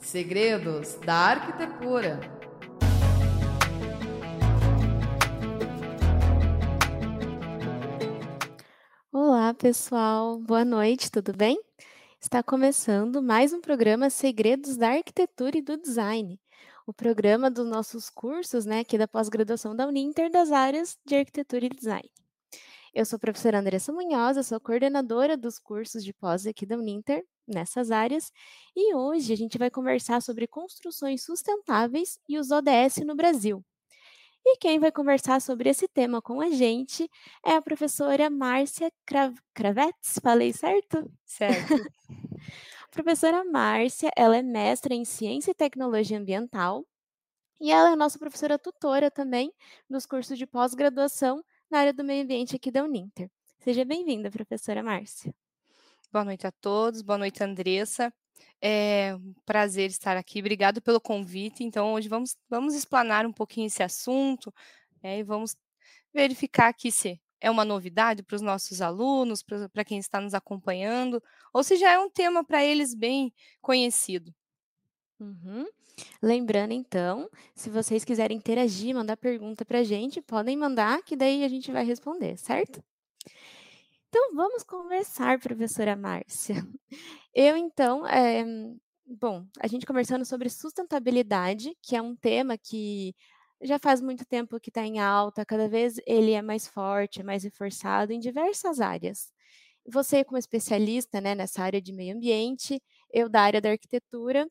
Segredos da Arquitetura. Olá, pessoal. Boa noite, tudo bem? Está começando mais um programa Segredos da Arquitetura e do Design, o programa dos nossos cursos, né, aqui da pós-graduação da Uninter das áreas de Arquitetura e Design. Eu sou a professora Andressa Munhoz, sou coordenadora dos cursos de pós aqui da Uninter, nessas áreas, e hoje a gente vai conversar sobre construções sustentáveis e os ODS no Brasil. E quem vai conversar sobre esse tema com a gente é a professora Márcia Krav Kravetz, falei certo? Certo. a professora Márcia, ela é mestra em Ciência e Tecnologia Ambiental e ela é nossa professora tutora também nos cursos de pós-graduação na área do meio ambiente aqui da Uninter. Seja bem-vinda, professora Márcia. Boa noite a todos, boa noite, Andressa. É um prazer estar aqui, obrigado pelo convite. Então, hoje vamos, vamos explanar um pouquinho esse assunto é, e vamos verificar aqui se é uma novidade para os nossos alunos, para quem está nos acompanhando, ou se já é um tema para eles bem conhecido. Uhum. Lembrando, então, se vocês quiserem interagir, mandar pergunta para a gente, podem mandar, que daí a gente vai responder, certo? Então, vamos conversar, professora Márcia. Eu, então, é, bom, a gente conversando sobre sustentabilidade, que é um tema que já faz muito tempo que está em alta, cada vez ele é mais forte, é mais reforçado em diversas áreas. Você, como especialista né, nessa área de meio ambiente, eu da área da arquitetura,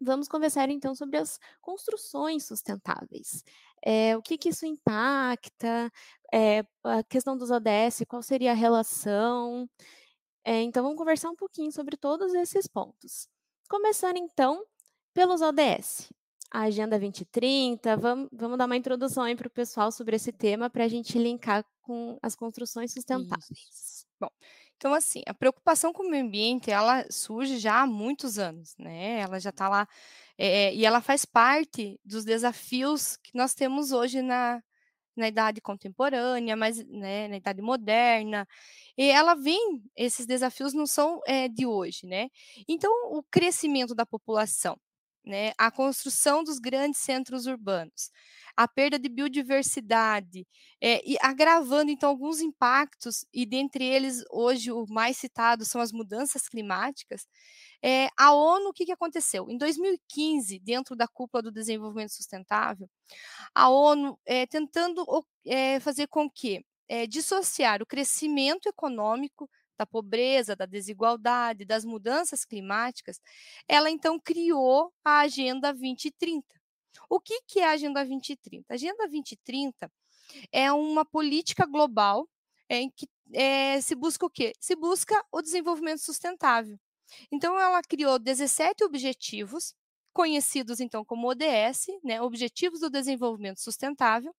Vamos conversar então sobre as construções sustentáveis. É, o que, que, isso impacta, é, a questão dos ODS, qual seria a relação. É, então, vamos conversar um pouquinho sobre todos esses pontos. Começando então pelos ODS. A Agenda 2030, vamos, vamos dar uma introdução aí para o pessoal sobre esse tema para a gente linkar com as construções sustentáveis. Isso. Bom, então, assim, a preocupação com o meio ambiente, ela surge já há muitos anos, né? Ela já está lá, é, e ela faz parte dos desafios que nós temos hoje na, na idade contemporânea, mas né, na idade moderna. E ela vem, esses desafios não são é, de hoje, né? Então, o crescimento da população, né, a construção dos grandes centros urbanos, a perda de biodiversidade, é, e agravando então alguns impactos, e dentre eles hoje o mais citado são as mudanças climáticas. É, a ONU, o que, que aconteceu? Em 2015, dentro da cúpula do desenvolvimento sustentável, a ONU é, tentando fazer com que dissociar o crescimento econômico da pobreza, da desigualdade, das mudanças climáticas, ela então criou a Agenda 2030. O que, que é a Agenda 2030? A Agenda 2030 é uma política global em que é, se busca o quê? Se busca o desenvolvimento sustentável. Então, ela criou 17 objetivos, conhecidos então como ODS, né, Objetivos do Desenvolvimento Sustentável,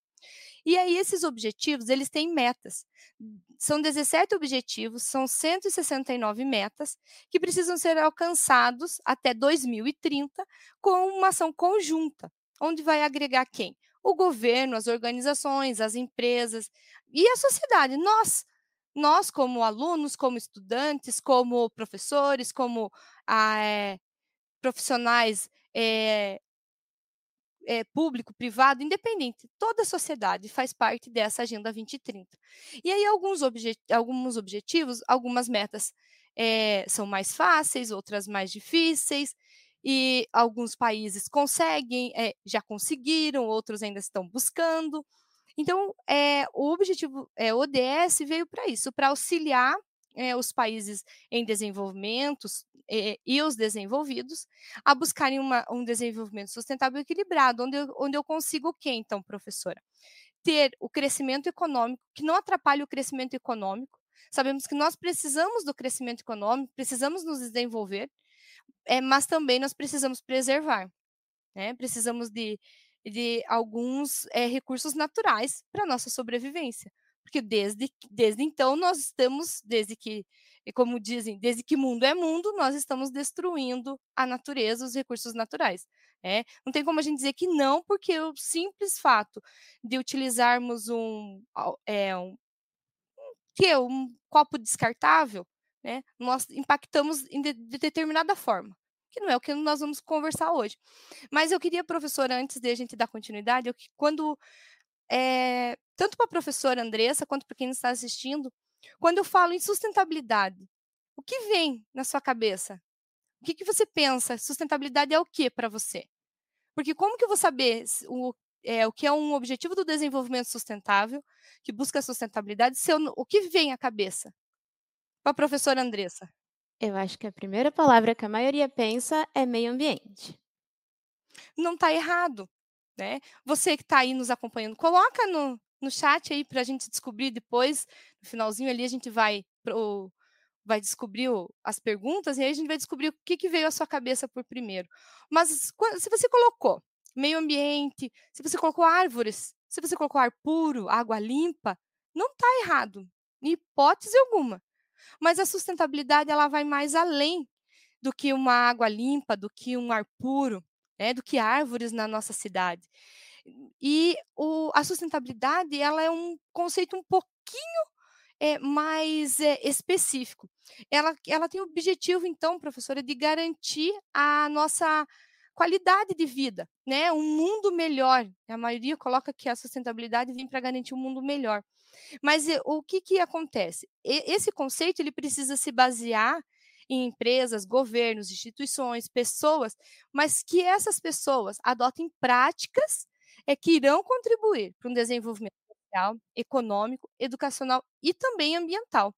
e aí esses objetivos, eles têm metas. São 17 objetivos, são 169 metas que precisam ser alcançados até 2030 com uma ação conjunta onde vai agregar quem? O governo, as organizações, as empresas e a sociedade. Nós, nós como alunos, como estudantes, como professores, como ah, é, profissionais é, é, público, privado, independente, toda a sociedade faz parte dessa Agenda 2030. E aí alguns, alguns objetivos, algumas metas são mais fáceis, outras mais difíceis, e alguns países conseguem, é, já conseguiram, outros ainda estão buscando. Então, é, o objetivo, é, ODS veio para isso, para auxiliar é, os países em desenvolvimento é, e os desenvolvidos a buscarem uma, um desenvolvimento sustentável e equilibrado, onde eu, onde eu consigo o quê, então, professora? Ter o crescimento econômico, que não atrapalhe o crescimento econômico. Sabemos que nós precisamos do crescimento econômico, precisamos nos desenvolver, é, mas também nós precisamos preservar, né? Precisamos de, de alguns é, recursos naturais para nossa sobrevivência, porque desde, desde então nós estamos, desde que, como dizem, desde que mundo é mundo, nós estamos destruindo a natureza, os recursos naturais. É, não tem como a gente dizer que não, porque o simples fato de utilizarmos um, é, um, que, um copo descartável né, nós impactamos de, de determinada forma, que não é o que nós vamos conversar hoje. Mas eu queria, professora, antes de a gente dar continuidade, eu, quando é, tanto para a professora Andressa quanto para quem está assistindo, quando eu falo em sustentabilidade, o que vem na sua cabeça? O que, que você pensa? Sustentabilidade é o que para você? Porque como que eu vou saber o, é, o que é um objetivo do desenvolvimento sustentável, que busca sustentabilidade, se eu, o que vem à cabeça? Para a professora Andressa. Eu acho que a primeira palavra que a maioria pensa é meio ambiente. Não está errado, né? Você que está aí nos acompanhando, coloca no, no chat aí para a gente descobrir depois, no finalzinho ali a gente vai pro, vai descobrir o, as perguntas e aí a gente vai descobrir o que, que veio à sua cabeça por primeiro. Mas se você colocou meio ambiente, se você colocou árvores, se você colocou ar puro, água limpa, não está errado, em hipótese alguma. Mas a sustentabilidade ela vai mais além do que uma água limpa, do que um ar puro, né, do que árvores na nossa cidade. E o, a sustentabilidade ela é um conceito um pouquinho é, mais é, específico. Ela, ela tem o objetivo, então, professora, de garantir a nossa qualidade de vida, né? Um mundo melhor. A maioria coloca que a sustentabilidade vem para garantir um mundo melhor. Mas eh, o que, que acontece? E, esse conceito ele precisa se basear em empresas, governos, instituições, pessoas, mas que essas pessoas adotem práticas é, que irão contribuir para um desenvolvimento social, econômico, educacional e também ambiental.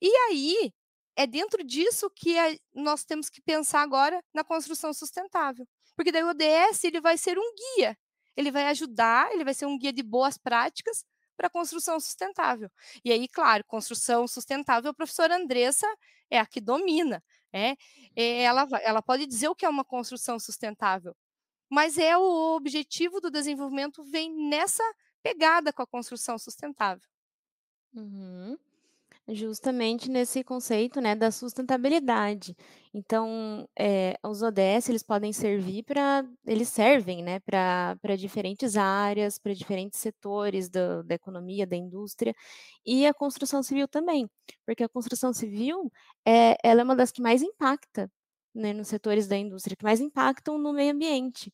E aí, é dentro disso que nós temos que pensar agora na construção sustentável. Porque daí o ODS ele vai ser um guia, ele vai ajudar, ele vai ser um guia de boas práticas para construção sustentável. E aí, claro, construção sustentável, a professora Andressa é a que domina. Né? Ela, ela pode dizer o que é uma construção sustentável, mas é o objetivo do desenvolvimento vem nessa pegada com a construção sustentável. Uhum. Justamente nesse conceito, né, da sustentabilidade. Então, é, os ODS, eles podem servir para, eles servem, né, para diferentes áreas, para diferentes setores da, da economia, da indústria, e a construção civil também, porque a construção civil, é, ela é uma das que mais impacta, né, nos setores da indústria, que mais impactam no meio ambiente.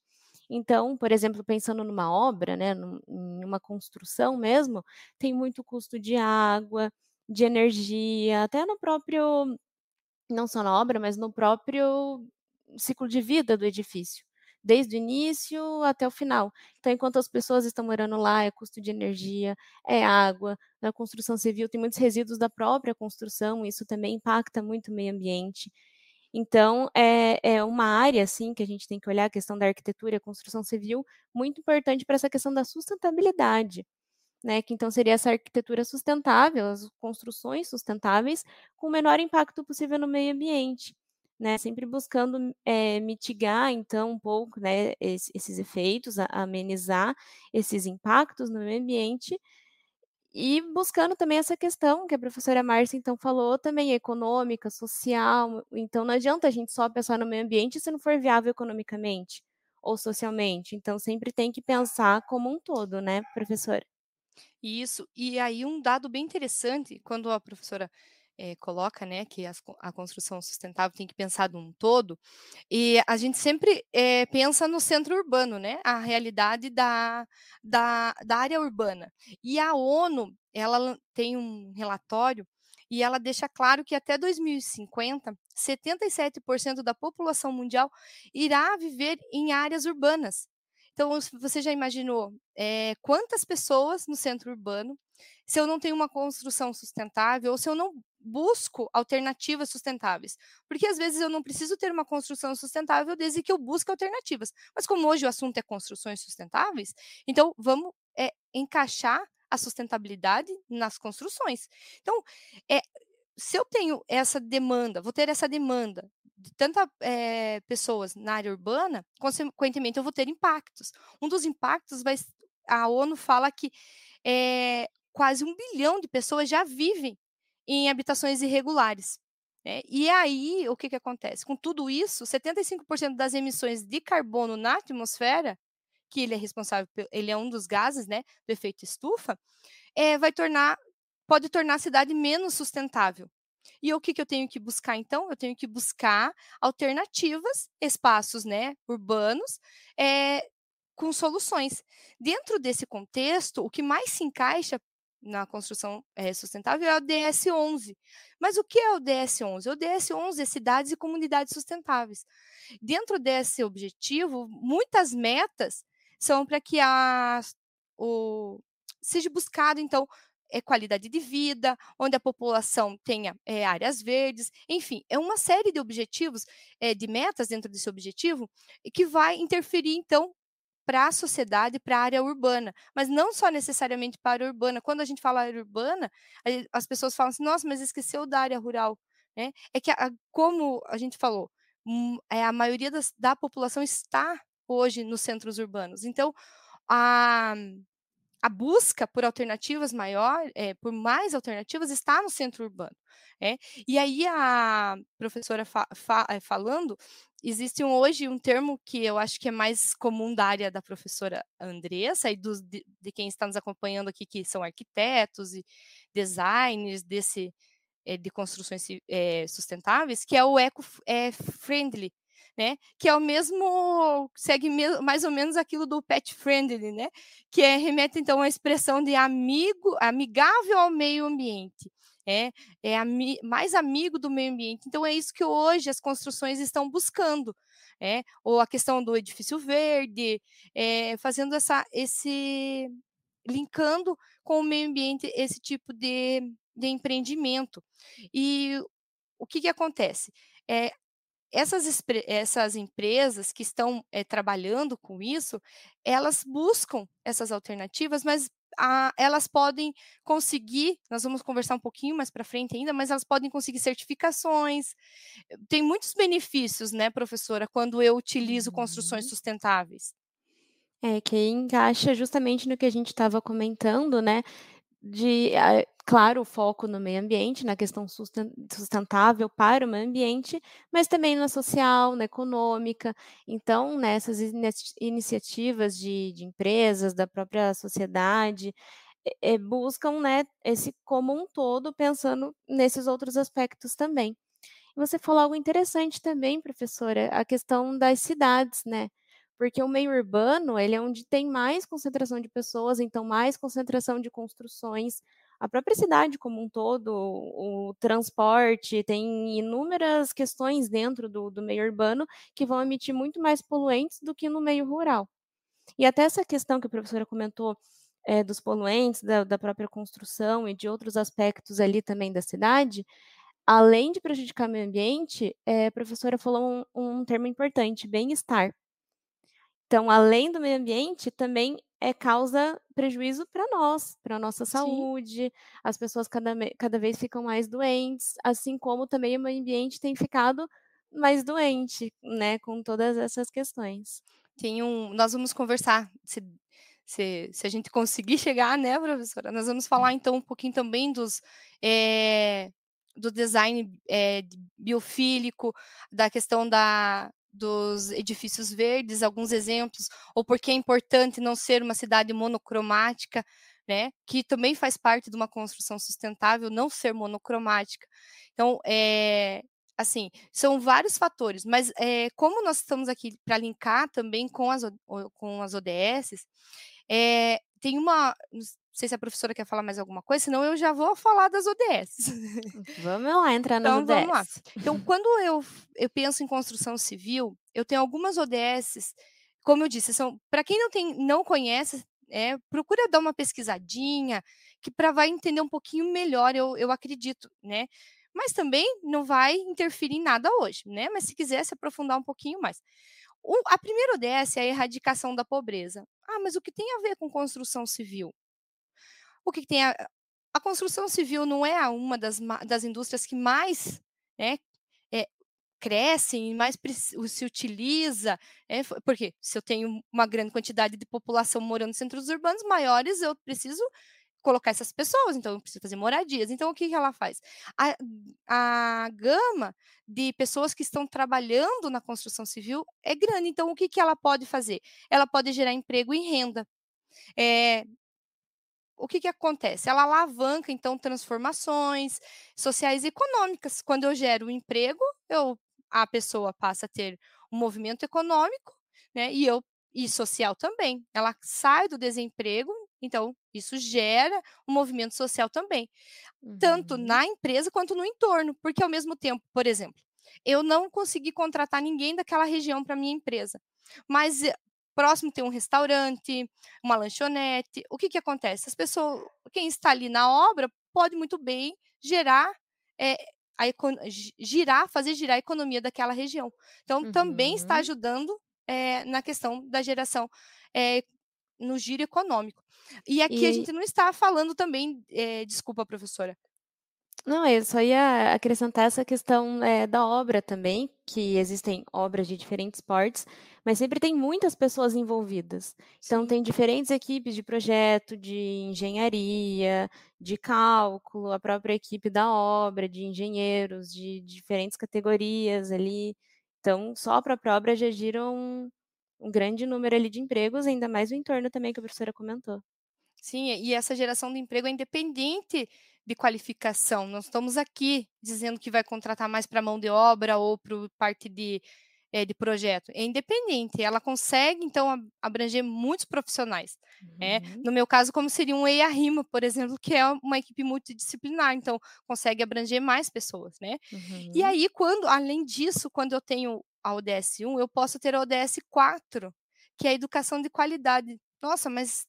Então, por exemplo, pensando numa obra, né, em uma construção mesmo, tem muito custo de água, de energia, até no próprio, não só na obra, mas no próprio ciclo de vida do edifício, desde o início até o final. Então, enquanto as pessoas estão morando lá, é custo de energia, é água. Na construção civil tem muitos resíduos da própria construção, isso também impacta muito o meio ambiente. Então, é, é uma área, assim, que a gente tem que olhar a questão da arquitetura e construção civil, muito importante para essa questão da sustentabilidade, né? Que então seria essa arquitetura sustentável, as construções sustentáveis, com o menor impacto possível no meio ambiente, né? Sempre buscando é, mitigar, então, um pouco, né, esses, esses efeitos, amenizar esses impactos no meio ambiente, e buscando também essa questão que a professora Márcia então falou, também econômica, social. Então não adianta a gente só pensar no meio ambiente se não for viável economicamente ou socialmente. Então sempre tem que pensar como um todo, né, professora? Isso. E aí um dado bem interessante, quando a professora é, coloca, né, que as, a construção sustentável tem que pensar de um todo, e a gente sempre é, pensa no centro urbano, né, a realidade da, da, da área urbana. E a ONU, ela tem um relatório e ela deixa claro que até 2050, 77% da população mundial irá viver em áreas urbanas. Então, você já imaginou é, quantas pessoas no centro urbano, se eu não tenho uma construção sustentável, ou se eu não busco alternativas sustentáveis? Porque às vezes eu não preciso ter uma construção sustentável desde que eu busque alternativas. Mas como hoje o assunto é construções sustentáveis, então vamos é, encaixar a sustentabilidade nas construções. Então, é, se eu tenho essa demanda, vou ter essa demanda de tantas é, pessoas na área urbana, consequentemente eu vou ter impactos. Um dos impactos vai. A ONU fala que é, quase um bilhão de pessoas já vivem em habitações irregulares. Né? E aí, o que, que acontece? Com tudo isso, 75% das emissões de carbono na atmosfera, que ele é responsável, ele é um dos gases né, do efeito estufa, é, vai tornar, pode tornar a cidade menos sustentável. E o que, que eu tenho que buscar, então? Eu tenho que buscar alternativas, espaços né, urbanos, é, com soluções. Dentro desse contexto, o que mais se encaixa na construção é, sustentável é o DS11. Mas o que é o DS11? O DS11 é cidades e comunidades sustentáveis. Dentro desse objetivo, muitas metas são para que a, o, seja buscado, então, é qualidade de vida, onde a população tenha é, áreas verdes, enfim, é uma série de objetivos, é, de metas dentro desse objetivo, que vai interferir, então, para a sociedade, para a área urbana, mas não só necessariamente para a área urbana. Quando a gente fala área urbana, as pessoas falam assim, nossa, mas esqueceu da área rural. Né? É que, como a gente falou, hum, é, a maioria da população está hoje nos centros urbanos. Então, a, a busca por alternativas maior, é, por mais alternativas, está no centro urbano. É? E aí a professora fa fa eh, falando, existe um, hoje um termo que eu acho que é mais comum da área da professora Andressa e de, de, quem está nos acompanhando aqui, que são arquitetos e designers desse, é, de construções é, sustentáveis, que é o eco-friendly, né? Que é o mesmo, segue mais ou menos aquilo do pet friendly, né? Que é, remete então à expressão de amigo, amigável ao meio ambiente. É, é ami mais amigo do meio ambiente. Então, é isso que hoje as construções estão buscando. É, ou a questão do edifício verde, é, fazendo essa, esse linkando com o meio ambiente esse tipo de, de empreendimento. E o que, que acontece? É, essas, essas empresas que estão é, trabalhando com isso, elas buscam essas alternativas, mas a, elas podem conseguir, nós vamos conversar um pouquinho mais para frente ainda, mas elas podem conseguir certificações. Tem muitos benefícios, né, professora, quando eu utilizo construções uhum. sustentáveis. É, que encaixa justamente no que a gente estava comentando, né? De, claro, o foco no meio ambiente, na questão sustentável para o meio ambiente, mas também na social, na econômica. Então, nessas iniciativas de, de empresas, da própria sociedade, é, buscam né, esse como um todo, pensando nesses outros aspectos também. Você falou algo interessante também, professora, a questão das cidades, né? porque o meio urbano ele é onde tem mais concentração de pessoas, então mais concentração de construções, a própria cidade como um todo, o, transporte, tem inúmeras questões dentro do, do meio urbano que vão emitir muito mais poluentes do que no meio rural. E até essa questão que a professora comentou é, dos poluentes, da, da, própria construção e de outros aspectos ali também da cidade, além de prejudicar o meio ambiente, é, a professora falou um, um termo importante, bem-estar. Então, além do meio ambiente, também é causa prejuízo para nós, para a nossa saúde. Sim. As pessoas cada, cada vez ficam mais doentes, assim como também o meio ambiente tem ficado mais doente, né, com todas essas questões. Tem um, nós vamos conversar, se, se, se a gente conseguir chegar, né, professora? Nós vamos falar então um pouquinho também dos é, do design é, biofílico, da questão da, dos edifícios verdes, alguns exemplos, ou porque é importante não ser uma cidade monocromática, né, que também faz parte de uma construção sustentável, não ser monocromática. Então, é, assim, são vários fatores, mas é, como nós estamos aqui para linkar também com as, com as ODS, é, tem uma, sei se a professora quer falar mais alguma coisa, senão eu já vou falar das ODS. Vamos lá entrar nas então, ODS. Vamos lá. Então, quando eu, eu penso em construção civil, eu tenho algumas ODSs, como eu disse, são para quem não tem, não conhece, é, procura dar uma pesquisadinha, que para vai entender um pouquinho melhor, eu, eu acredito, né? Mas também não vai interferir em nada hoje, né? Mas se quiser se aprofundar um pouquinho mais. O, a primeira ODS é a erradicação da pobreza. Ah, mas o que tem a ver com construção civil? O que, que tem a, a construção civil não é uma das, das indústrias que mais né, é, crescem, mais se utiliza, é, porque se eu tenho uma grande quantidade de população morando em centros urbanos maiores, eu preciso colocar essas pessoas, então eu preciso fazer moradias. Então, o que, que ela faz? A, a gama de pessoas que estão trabalhando na construção civil é grande, então o que, que ela pode fazer? Ela pode gerar emprego e renda. É, o que, que acontece? Ela alavanca, então, transformações sociais e econômicas. Quando eu gero um emprego, eu, a pessoa passa a ter um movimento econômico, né? E eu e social também. Ela sai do desemprego, então isso gera um movimento social também, uhum. tanto na empresa quanto no entorno, porque ao mesmo tempo, por exemplo, eu não consegui contratar ninguém daquela região para minha empresa, mas eh, próximo tem um restaurante, uma lanchonete. O que que acontece? As pessoas, quem está ali na obra pode muito bem gerar é, a girar, fazer girar a economia daquela região. Então, uhum. também está uhum. ajudando é, na questão da geração é, no giro econômico. E aqui e... a gente não está falando também, desculpa, professora. Não, eu só ia acrescentar essa questão é, da obra também, que existem obras de diferentes portes, mas sempre tem muitas pessoas envolvidas. Então, tem diferentes equipes de projeto, de engenharia, de cálculo, a própria equipe da obra, de engenheiros, de diferentes categorias ali. Então, só a própria obra já gira um, um grande número ali de empregos, ainda mais o entorno também que a professora comentou. Sim, e essa geração de emprego é independente de qualificação. Nós estamos aqui dizendo que vai contratar mais para mão de obra ou para parte de, é, de projeto. É independente, ela consegue, então, abranger muitos profissionais. Né? Uhum. É, no meu caso, como seria um EIA-RIMA, por exemplo, que é uma equipe multidisciplinar, então consegue abranger mais pessoas. Né? Uhum. E aí, quando, além disso, quando eu tenho a ODS 1, eu posso ter a ODS 4, que é a educação de qualidade. Nossa, mas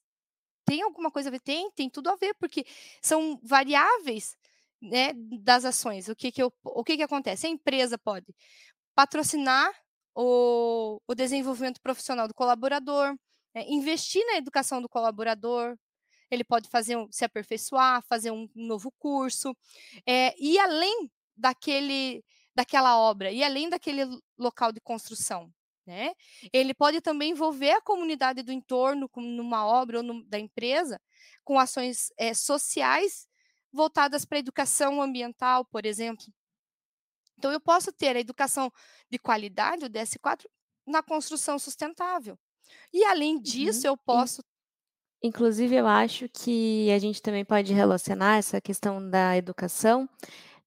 tem alguma coisa a ver? Tem, tem tudo a ver, porque são variáveis né, das ações. O que, que, eu, o que, que acontece? A empresa pode patrocinar o, o desenvolvimento profissional do colaborador, né, investir na educação do colaborador, ele pode fazer se aperfeiçoar, fazer um novo curso, é, e além daquele, daquela obra, e além daquele local de construção. Né? Ele pode também envolver a comunidade do entorno, como numa obra ou no, da empresa, com ações é, sociais voltadas para a educação ambiental, por exemplo. Então, eu posso ter a educação de qualidade, o DS4, na construção sustentável. E, além disso, uhum. eu posso. Inclusive, eu acho que a gente também pode relacionar essa questão da educação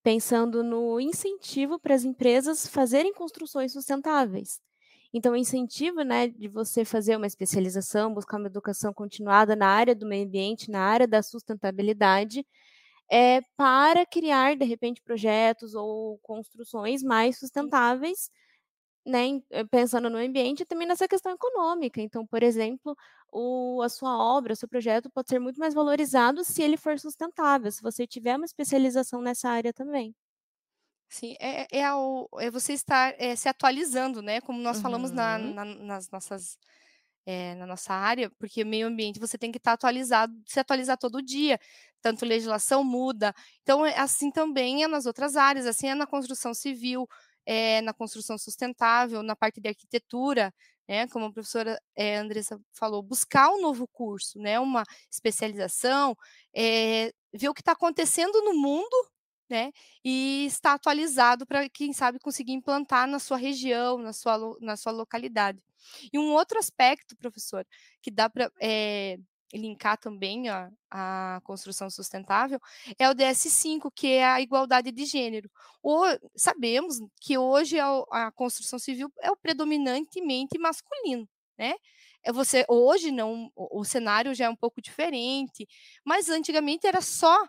pensando no incentivo para as empresas fazerem construções sustentáveis. Então, o incentivo né, de você fazer uma especialização, buscar uma educação continuada na área do meio ambiente, na área da sustentabilidade, é, para criar, de repente, projetos ou construções mais sustentáveis, né, eh, pensando no ambiente e também nessa questão econômica. Então, por exemplo, o, a sua obra, o seu projeto pode ser muito mais valorizado se ele for sustentável, se você tiver uma especialização nessa área também. Sim, é, é, é, o, é você estar é, se atualizando, né? Como nós uhum. falamos na, na, nas nossas é, na nossa área, porque meio ambiente você tem que estar atualizado, se atualizar todo dia, tanto legislação muda. Então, é assim também é nas outras áreas, assim é na construção civil, é, na construção sustentável, na parte de arquitetura, né, como a professora é, Andressa falou, buscar um novo curso, né, uma especialização, é, ver o que está acontecendo no mundo, né, e estar atualizado para, quem sabe, conseguir implantar na sua região, na sua, na sua localidade. E um outro aspecto, professor, que dá para é, eh, linkar também a, a, construção sustentável, é o DS5, que é a igualdade de gênero. O, sabemos que hoje a, a construção civil é o predominantemente masculino, né? É você hoje não, o, o, cenário já é um pouco diferente, mas antigamente era só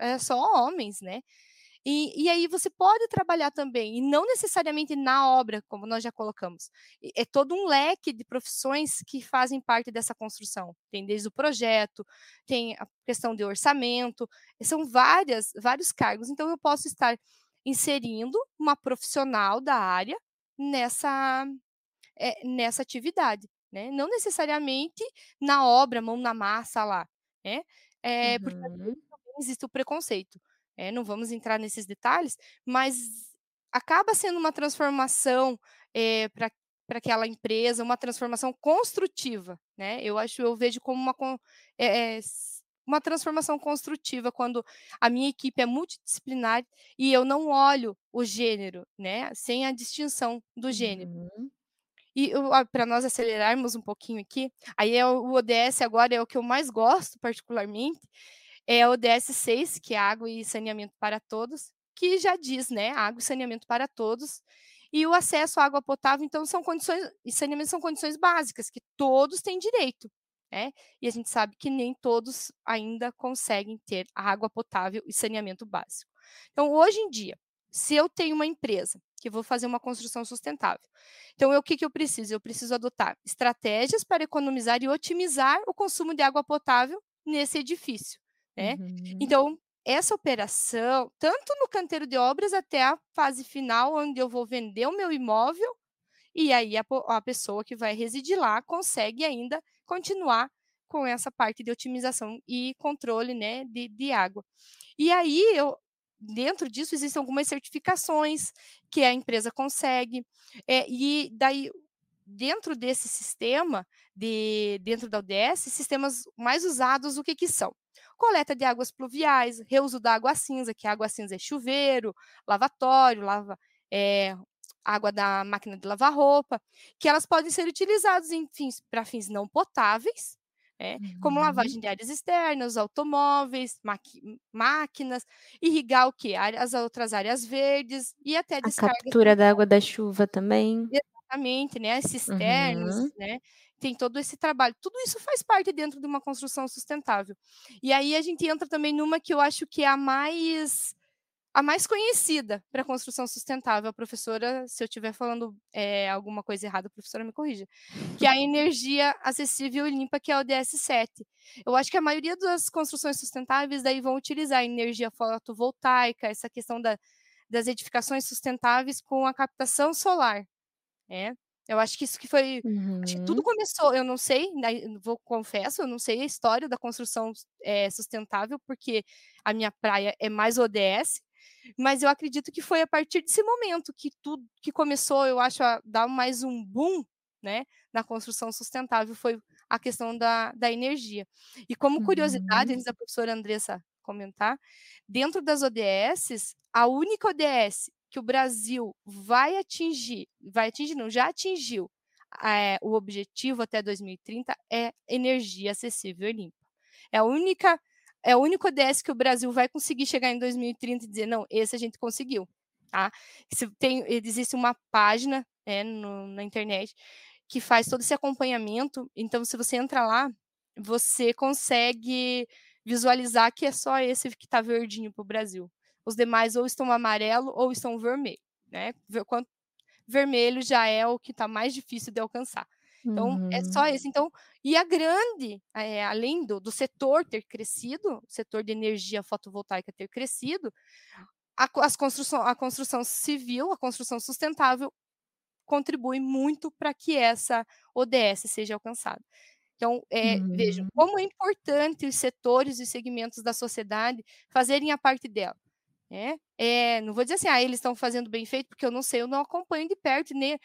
era só homens, né? E, e, aí você pode trabalhar também, e não necessariamente na obra, como nós já colocamos. É todo um leque de profissões que fazem parte dessa construção. Tem desde o projeto, tem a questão de orçamento, são várias, vários cargos. Então, eu posso estar inserindo uma profissional da área nessa, é, nessa atividade. Né? Não necessariamente na obra, mão na massa lá. Né? É, uhum. Porque existe o preconceito. É, não vamos entrar nesses detalhes, mas acaba sendo uma transformação é, para para aquela empresa, uma transformação construtiva, né? Eu acho, eu vejo como uma, é, uma transformação construtiva quando a minha equipe é multidisciplinar e eu não olho o gênero, né? Sem a distinção do gênero. Uhum. E para nós acelerarmos um pouquinho aqui, aí é o, ODS agora é o que eu mais gosto particularmente, é o ODS 6, que é água e saneamento para todos, que já diz, né, água e saneamento para todos. E o acesso à água potável, então, são condições, e saneamento são condições básicas, que todos têm direito. Né? E a gente sabe que nem todos ainda conseguem ter água potável e saneamento básico. Então, hoje em dia, se eu tenho uma empresa que vou fazer uma construção sustentável, então o que, que eu preciso? Eu preciso adotar estratégias para economizar e otimizar o consumo de água potável nesse edifício. Né? Uhum. Então, essa operação, tanto no canteiro de obras até a fase final, onde eu vou vender o meu imóvel, e aí a, a pessoa que vai residir lá consegue ainda continuar com essa parte de otimização e controle né, de, de água. E aí, eu, dentro disso, existem algumas certificações que a empresa consegue, é, e daí, dentro desse sistema, de, dentro da ODS, sistemas mais usados, o que, que são? Coleta de águas pluviais, reuso da água cinza, que água cinza é chuveiro, lavatório, lava, é, água da máquina de lavar roupa, que elas podem ser utilizadas para fins não potáveis, né, uhum. como lavagem de áreas externas, automóveis, máquinas, irrigar o que? As outras áreas verdes e até descarga. A captura da água da chuva também. Exatamente, né? As cisternas, uhum. né? Tem todo esse trabalho. Tudo isso faz parte dentro de uma construção sustentável. E aí a gente entra também numa que eu acho que é a mais a mais conhecida para construção sustentável. A professora, se eu estiver falando é, alguma coisa errada, a professora me corrija. Que é a energia acessível e limpa, que é o DS7. Eu acho que a maioria das construções sustentáveis daí vão utilizar energia fotovoltaica, essa questão da, das edificações sustentáveis com a captação solar. Né? Eu acho que isso que foi. Uhum. Acho que tudo uhum. começou, eu não sei, né, vou confesso, eu não sei a história da construção é, sustentável, porque a minha praia é mais ODS, mas eu acredito que foi a partir desse momento que tudo que começou, eu acho, a dar mais um boom né, na construção sustentável foi a questão da, da energia. E como curiosidade, uhum. antes da professora Andressa comentar, dentro das ODSs, a única ODS que o Brasil vai atingir, vai atingir, não, já atingiu é, o objetivo até 2030 é energia acessível e limpa. É a única é o único ODS que o Brasil vai conseguir chegar em 2030 e dizer, não, esse a gente conseguiu. Tá? Tem, existe uma página é, no, na internet que faz todo esse acompanhamento. Então, se você entra lá, você consegue visualizar que é só esse que está verdinho para o Brasil. Os demais ou estão amarelo ou estão vermelho. Né? Vermelho já é o que está mais difícil de alcançar. Então, uhum. é só esse. Então, e a grande, é, além do, do setor ter crescido, o setor de energia fotovoltaica ter crescido, a, as construção, a construção civil, a construção sustentável, contribui muito para que essa ODS seja alcançada. Então, é, uhum. vejam como é importante os setores e segmentos da sociedade fazerem a parte dela. É, é, não vou dizer assim, ah, eles estão fazendo bem feito, porque eu não sei, eu não acompanho de perto, nem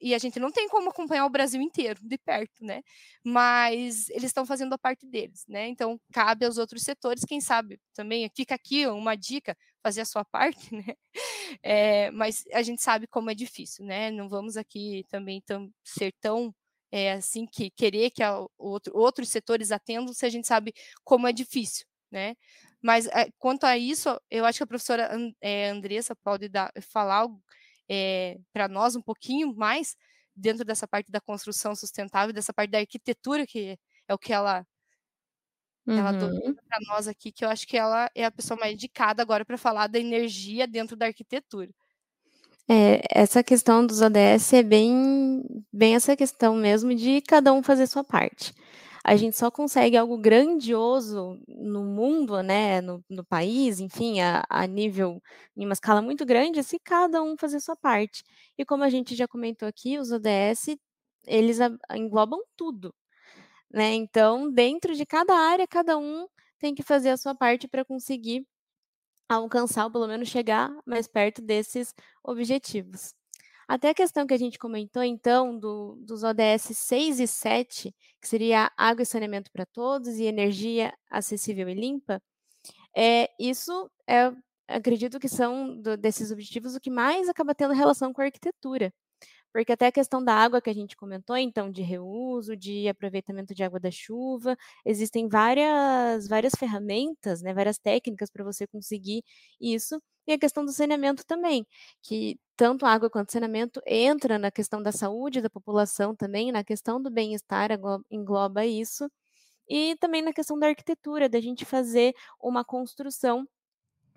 e a gente não tem como acompanhar o Brasil inteiro de perto, né? Mas eles estão fazendo a parte deles, né? Então cabe aos outros setores, quem sabe também fica aqui uma dica, fazer a sua parte, né? É, mas a gente sabe como é difícil, né? Não vamos aqui também tão, ser tão é, assim que querer que a, outro, outros setores atendam, se a gente sabe como é difícil, né? Mas é, quanto a isso, eu acho que a professora Andressa pode dar, falar algo é, eh, para nós um pouquinho mais dentro dessa parte da construção sustentável, dessa parte da arquitetura, que é o que ela uhum. ela para nós aqui, que eu acho que ela é a pessoa mais indicada agora para falar da energia dentro da arquitetura. É, essa questão dos ODS é bem, bem essa questão mesmo de cada um fazer sua parte a gente só consegue algo grandioso no mundo, né, no, no país, enfim, a, a, nível, em uma escala muito grande, se cada um fazer sua parte. E como a gente já comentou aqui, os ODS, eles englobam tudo, né? Então, dentro de cada área, cada um tem que fazer a sua parte para conseguir alcançar, ou pelo menos chegar mais perto desses objetivos. Até a questão que a gente comentou, então, do, dos ODS 6 e 7, que seria água e saneamento para todos e energia acessível e limpa, é, isso é, acredito que são do, desses objetivos o que mais acaba tendo relação com a arquitetura. porque até a questão da água que a gente comentou, então, de reuso, de aproveitamento de água da chuva, existem várias, várias ferramentas, né, várias técnicas para você conseguir isso, e a questão do saneamento também, que tanto água quanto saneamento entra na questão da saúde da população também, na questão do bem-estar, engloba isso, e também na questão da arquitetura, da gente fazer uma construção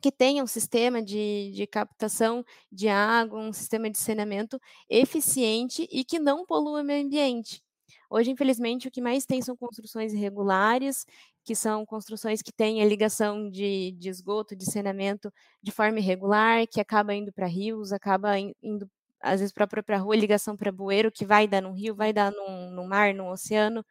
que tenha um sistema de, de captação de água, um sistema de saneamento eficiente e que não polua o meio ambiente. Hoje, infelizmente, o que mais tem são construções irregulares, que são construções que têm a ligação de, de esgoto, de saneamento de forma irregular, que acaba indo para rios, acaba indo, às vezes, para a própria rua, ligação para bueiro, que vai dar no rio, vai dar no, no mar, no oceano.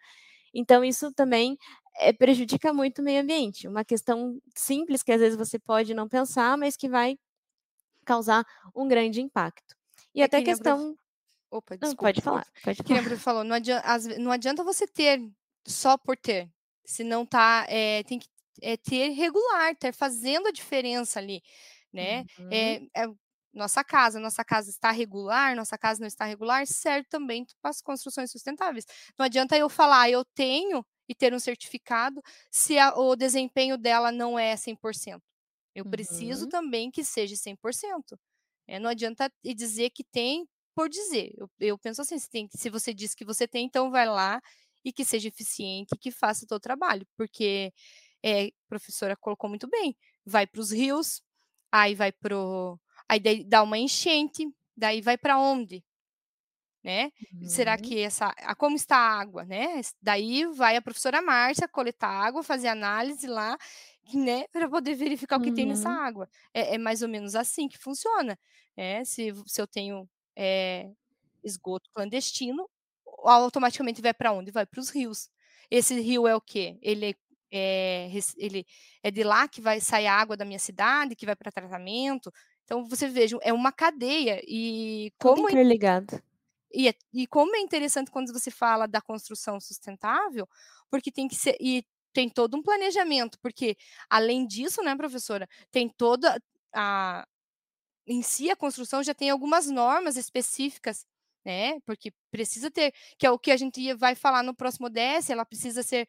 Então, isso também é, prejudica muito o meio ambiente. Uma questão simples que às vezes você pode não pensar, mas que vai causar um grande impacto. E é até questão. Opa, desculpa. Não, pode falar. Pode falar. Que falou, não adianta, não adianta você ter só por ter. Se não tá, é, tem que é, ter regular, ter fazendo a diferença ali, né? Uhum. É, é, nossa casa, nossa casa está regular, nossa casa não está regular, serve também para as construções sustentáveis. Não adianta eu falar, eu tenho e ter um certificado se a, o desempenho dela não é 100%. Eu uhum. preciso também que seja 100%. É, não adianta dizer que tem por dizer. Eu, eu penso assim, se, tem, se você diz que você tem, então vai lá e que seja eficiente, que faça o seu trabalho, porque é, a professora colocou muito bem, vai para os rios, aí vai para aí dá uma enchente, daí vai para onde? Né? Uhum. Será que essa, a, como está a água, né? Daí vai a professora Márcia coletar água, fazer análise lá, né, para poder verificar o que uhum. tem nessa uhum. água. É, é, mais ou menos assim que funciona. Né? Se, se eu tenho é, esgoto clandestino, automaticamente vai para onde? Vai para os rios. Esse rio é o quê? Ele é, ele é de lá que vai sair a água da minha cidade, que vai para tratamento. Então, você veja, é uma cadeia. E como. Tudo interligado. E, é, e como é interessante quando você fala da construção sustentável, porque tem que ser. E tem todo um planejamento, porque além disso, né, professora, tem toda a. Em si, a construção já tem algumas normas específicas né? Porque precisa ter, que é o que a gente vai falar no próximo DS, ela precisa ser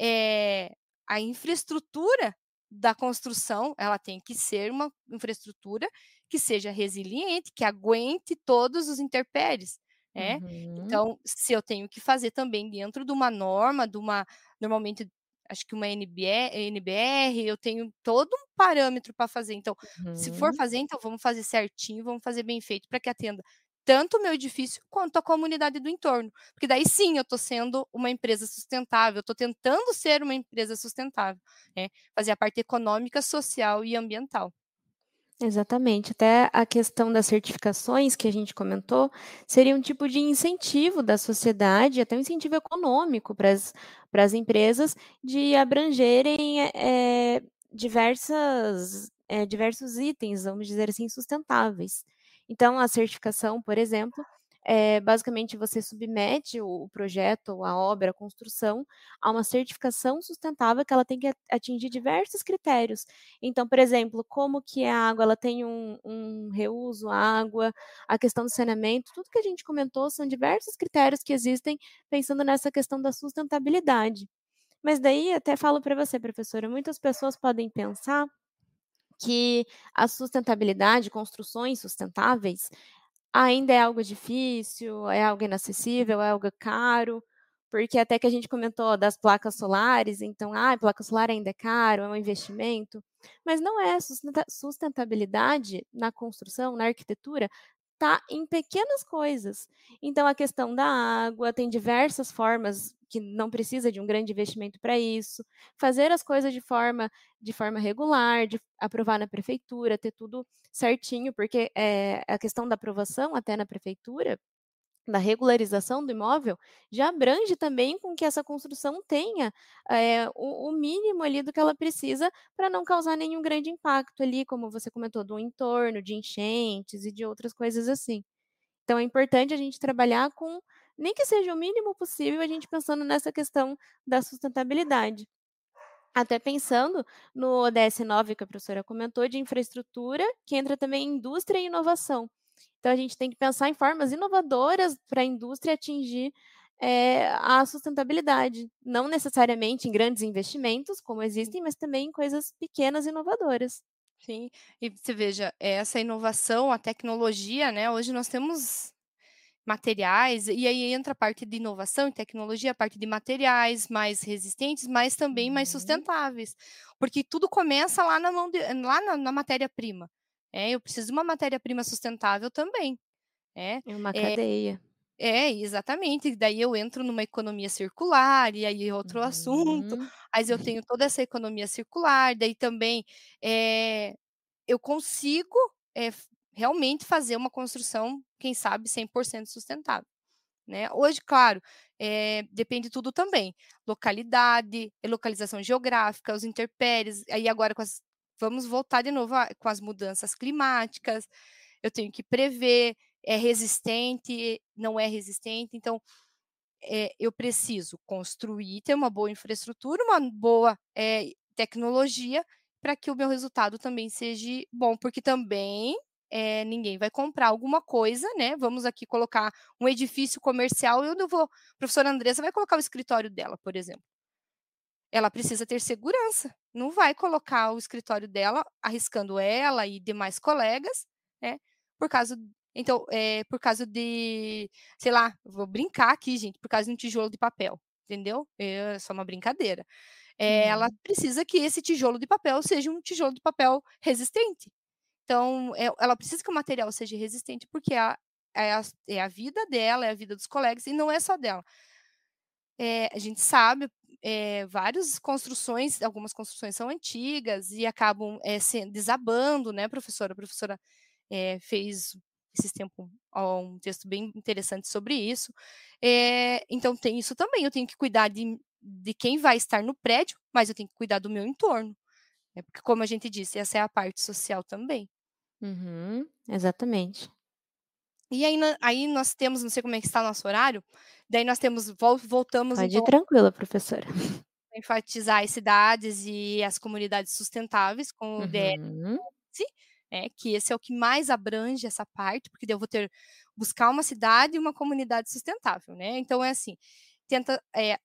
é, a infraestrutura da construção, ela tem que ser uma infraestrutura que seja resiliente, que aguente todos os intempéries, né? Uhum. Então, se eu tenho que fazer também dentro de uma norma, de uma normalmente acho que uma NBR, NBR, eu tenho todo um parâmetro para fazer. Então, uhum. se for uhum. fazer, então vamos fazer certinho, vamos fazer bem feito para que atenda tanto o meu edifício quanto a comunidade do entorno. Porque daí sim eu estou sendo uma empresa sustentável, estou tentando ser uma empresa sustentável, né? fazer a parte econômica, social e ambiental. Exatamente. Até a questão das certificações que a gente comentou seria um tipo de incentivo da sociedade, até um incentivo econômico para as empresas de abrangerem é, diversas, é, diversos itens, vamos dizer assim, sustentáveis. Então, a certificação, por exemplo, é, basicamente você submete o, projeto, a obra, a construção a uma certificação sustentável que ela tem que atingir diversos critérios. Então, por exemplo, como que a água ela tem um, um reuso, água, a questão do saneamento, tudo que a gente comentou são diversos critérios que existem pensando nessa questão da sustentabilidade. Mas daí até falo para você, professora, muitas pessoas podem pensar que a sustentabilidade, construções sustentáveis, ainda é algo difícil, é algo inacessível, é algo caro, porque até que a gente comentou das placas solares, então, ah, placa solar ainda é caro, é um investimento, mas não é sustentabilidade na construção, na arquitetura, está em pequenas coisas. Então, a questão da água tem diversas formas que não precisa de um grande investimento para isso. Fazer as coisas de forma, de forma regular, de aprovar na prefeitura, ter tudo certinho, porque é, a questão da aprovação até na prefeitura da regularização do imóvel já abrange também com que essa construção tenha é, o, o, mínimo ali do que ela precisa para não causar nenhum grande impacto ali, como você comentou, do entorno, de enchentes e de outras coisas assim. Então é importante a gente trabalhar com, nem que seja o mínimo possível, a gente pensando nessa questão da sustentabilidade. Até pensando no ODS 9 que a professora comentou, de infraestrutura, que entra também indústria e inovação. Então, a gente tem que pensar em formas inovadoras para a indústria atingir é, a sustentabilidade, não necessariamente em grandes investimentos, como existem, mas também em coisas pequenas e inovadoras. Sim, e você veja, essa inovação, a tecnologia, né? Hoje nós temos materiais, e aí entra a parte de inovação e tecnologia, a parte de materiais mais resistentes, mas também mais Uhum. sustentáveis, porque tudo começa lá na mão de, lá na, na matéria-prima. É, eu preciso de uma matéria-prima sustentável também. É, É uma é, cadeia. é, exatamente. Daí eu entro numa economia circular, e aí outro assunto. Uhum. Mas eu tenho toda essa economia circular, daí também é, eu consigo é, realmente fazer uma construção, quem sabe, 100% sustentável. Né? Hoje, claro, é, depende tudo também. Localidade, localização geográfica, os interpéries, aí agora as, vamos voltar de novo a, com as mudanças climáticas, eu tenho que prever, é resistente, não é resistente, então é, eu preciso construir, ter uma boa infraestrutura, uma boa é, tecnologia, para que o meu resultado também seja bom, porque também é, ninguém vai comprar alguma coisa, né? Vamos aqui colocar um edifício comercial eu vou. A professora Andressa vai colocar o escritório dela, por exemplo. Ela precisa ter segurança. Não vai colocar o escritório dela, arriscando ela e demais colegas, né? Por causa. Então, é, por causa de, sei lá, vou brincar aqui, gente, por causa de um tijolo de papel, entendeu? É só uma brincadeira. É, ela Uhum. precisa que esse tijolo de papel seja um tijolo de papel resistente. Então, é, ela precisa que o material seja resistente, porque é a, é, a, é a vida dela, é a vida dos colegas, e não é só dela. É, a gente sabe, é, várias construções, algumas construções são antigas e acabam é, se, desabando, né, professora? A professora é, fez esses tempos um texto bem interessante sobre isso. É, então, tem isso também. Eu tenho que cuidar de, de quem vai estar no prédio, mas eu tenho que cuidar do meu entorno. É porque, como a gente disse, essa é a parte social também. Uhum, exatamente. E aí, aí nós temos, não sei como é que está o nosso horário, daí nós temos, voltamos Pode então... ir tranquila, professora. Enfatizar as cidades e as comunidades sustentáveis com o Uhum. DS11, é, que esse é o que mais abrange essa parte, porque eu vou ter, buscar uma cidade e uma comunidade sustentável, né? Então, é assim, tenta, é,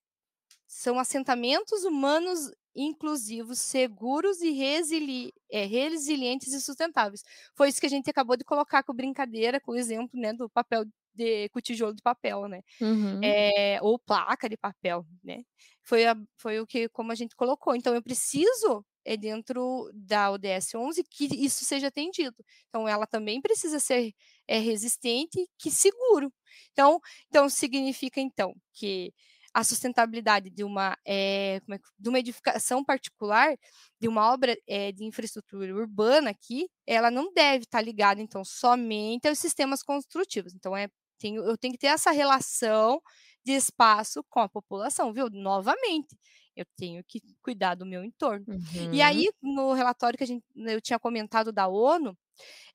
são assentamentos humanos inclusivos, seguros e resili é, resilientes e sustentáveis. Foi isso que a gente acabou de colocar com brincadeira, com o exemplo né, do papel de, com tijolo de papel, né? Uhum. É, ou placa de papel, né? Foi, a, foi o que, como a gente colocou. Então, eu preciso, é dentro da ODS 11, que isso seja atendido. Então, ela também precisa ser é, resistente, que seguro. Então, então, significa, então, que a sustentabilidade de uma, é, é, de uma edificação particular, de uma obra é, de infraestrutura urbana aqui, ela não deve estar ligada, então, somente aos sistemas construtivos. Então, é, tenho, eu tenho que ter essa relação de espaço com a população, viu? Novamente, eu tenho que cuidar do meu entorno. Uhum. E aí, no relatório que a gente, eu tinha comentado da ONU,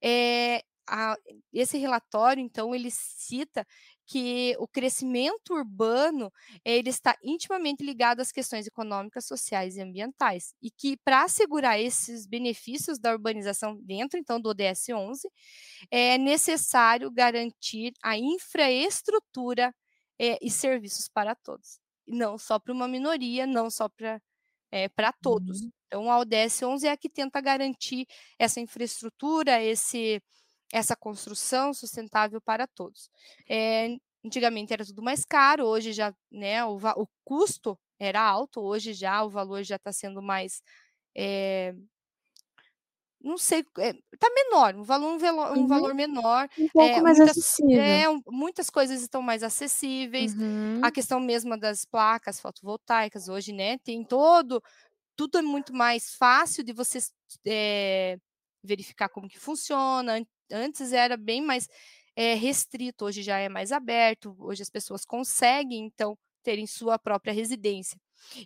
é, a, esse relatório, então, ele cita que o crescimento urbano ele está intimamente ligado às questões econômicas, sociais e ambientais e que para assegurar esses benefícios da urbanização dentro então do ODS 11 é necessário garantir a infraestrutura é, e serviços para todos, não só para uma minoria, não só para é, para todos. Uhum. Então a ODS 11 é a que tenta garantir essa infraestrutura, esse essa construção sustentável para todos. É, antigamente era tudo mais caro, hoje já, né, o, o custo era alto, hoje já o valor já está sendo mais, é, não sei, está menor, um valor, um, velo, um uhum. valor menor. Um pouco mais muitas, acessível. muitas coisas estão mais acessíveis. Uhum. A questão mesmo das placas fotovoltaicas hoje, né, tem todo, tudo é muito mais fácil de você verificar como que funciona, antes era bem mais é, restrito, hoje já é mais aberto, hoje as pessoas conseguem, então, terem sua própria residência.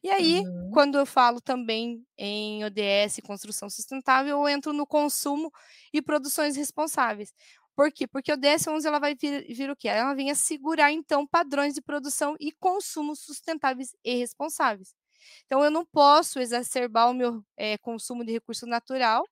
E aí, uhum. quando eu falo também em ODS, construção sustentável, eu entro no consumo e produções responsáveis. Por quê? Porque o ODS 11 ela vai vir, vir o quê? Ela vem assegurar, então, padrões de produção e consumo sustentáveis e responsáveis. Então, eu não posso exacerbar o meu é, consumo de recurso natural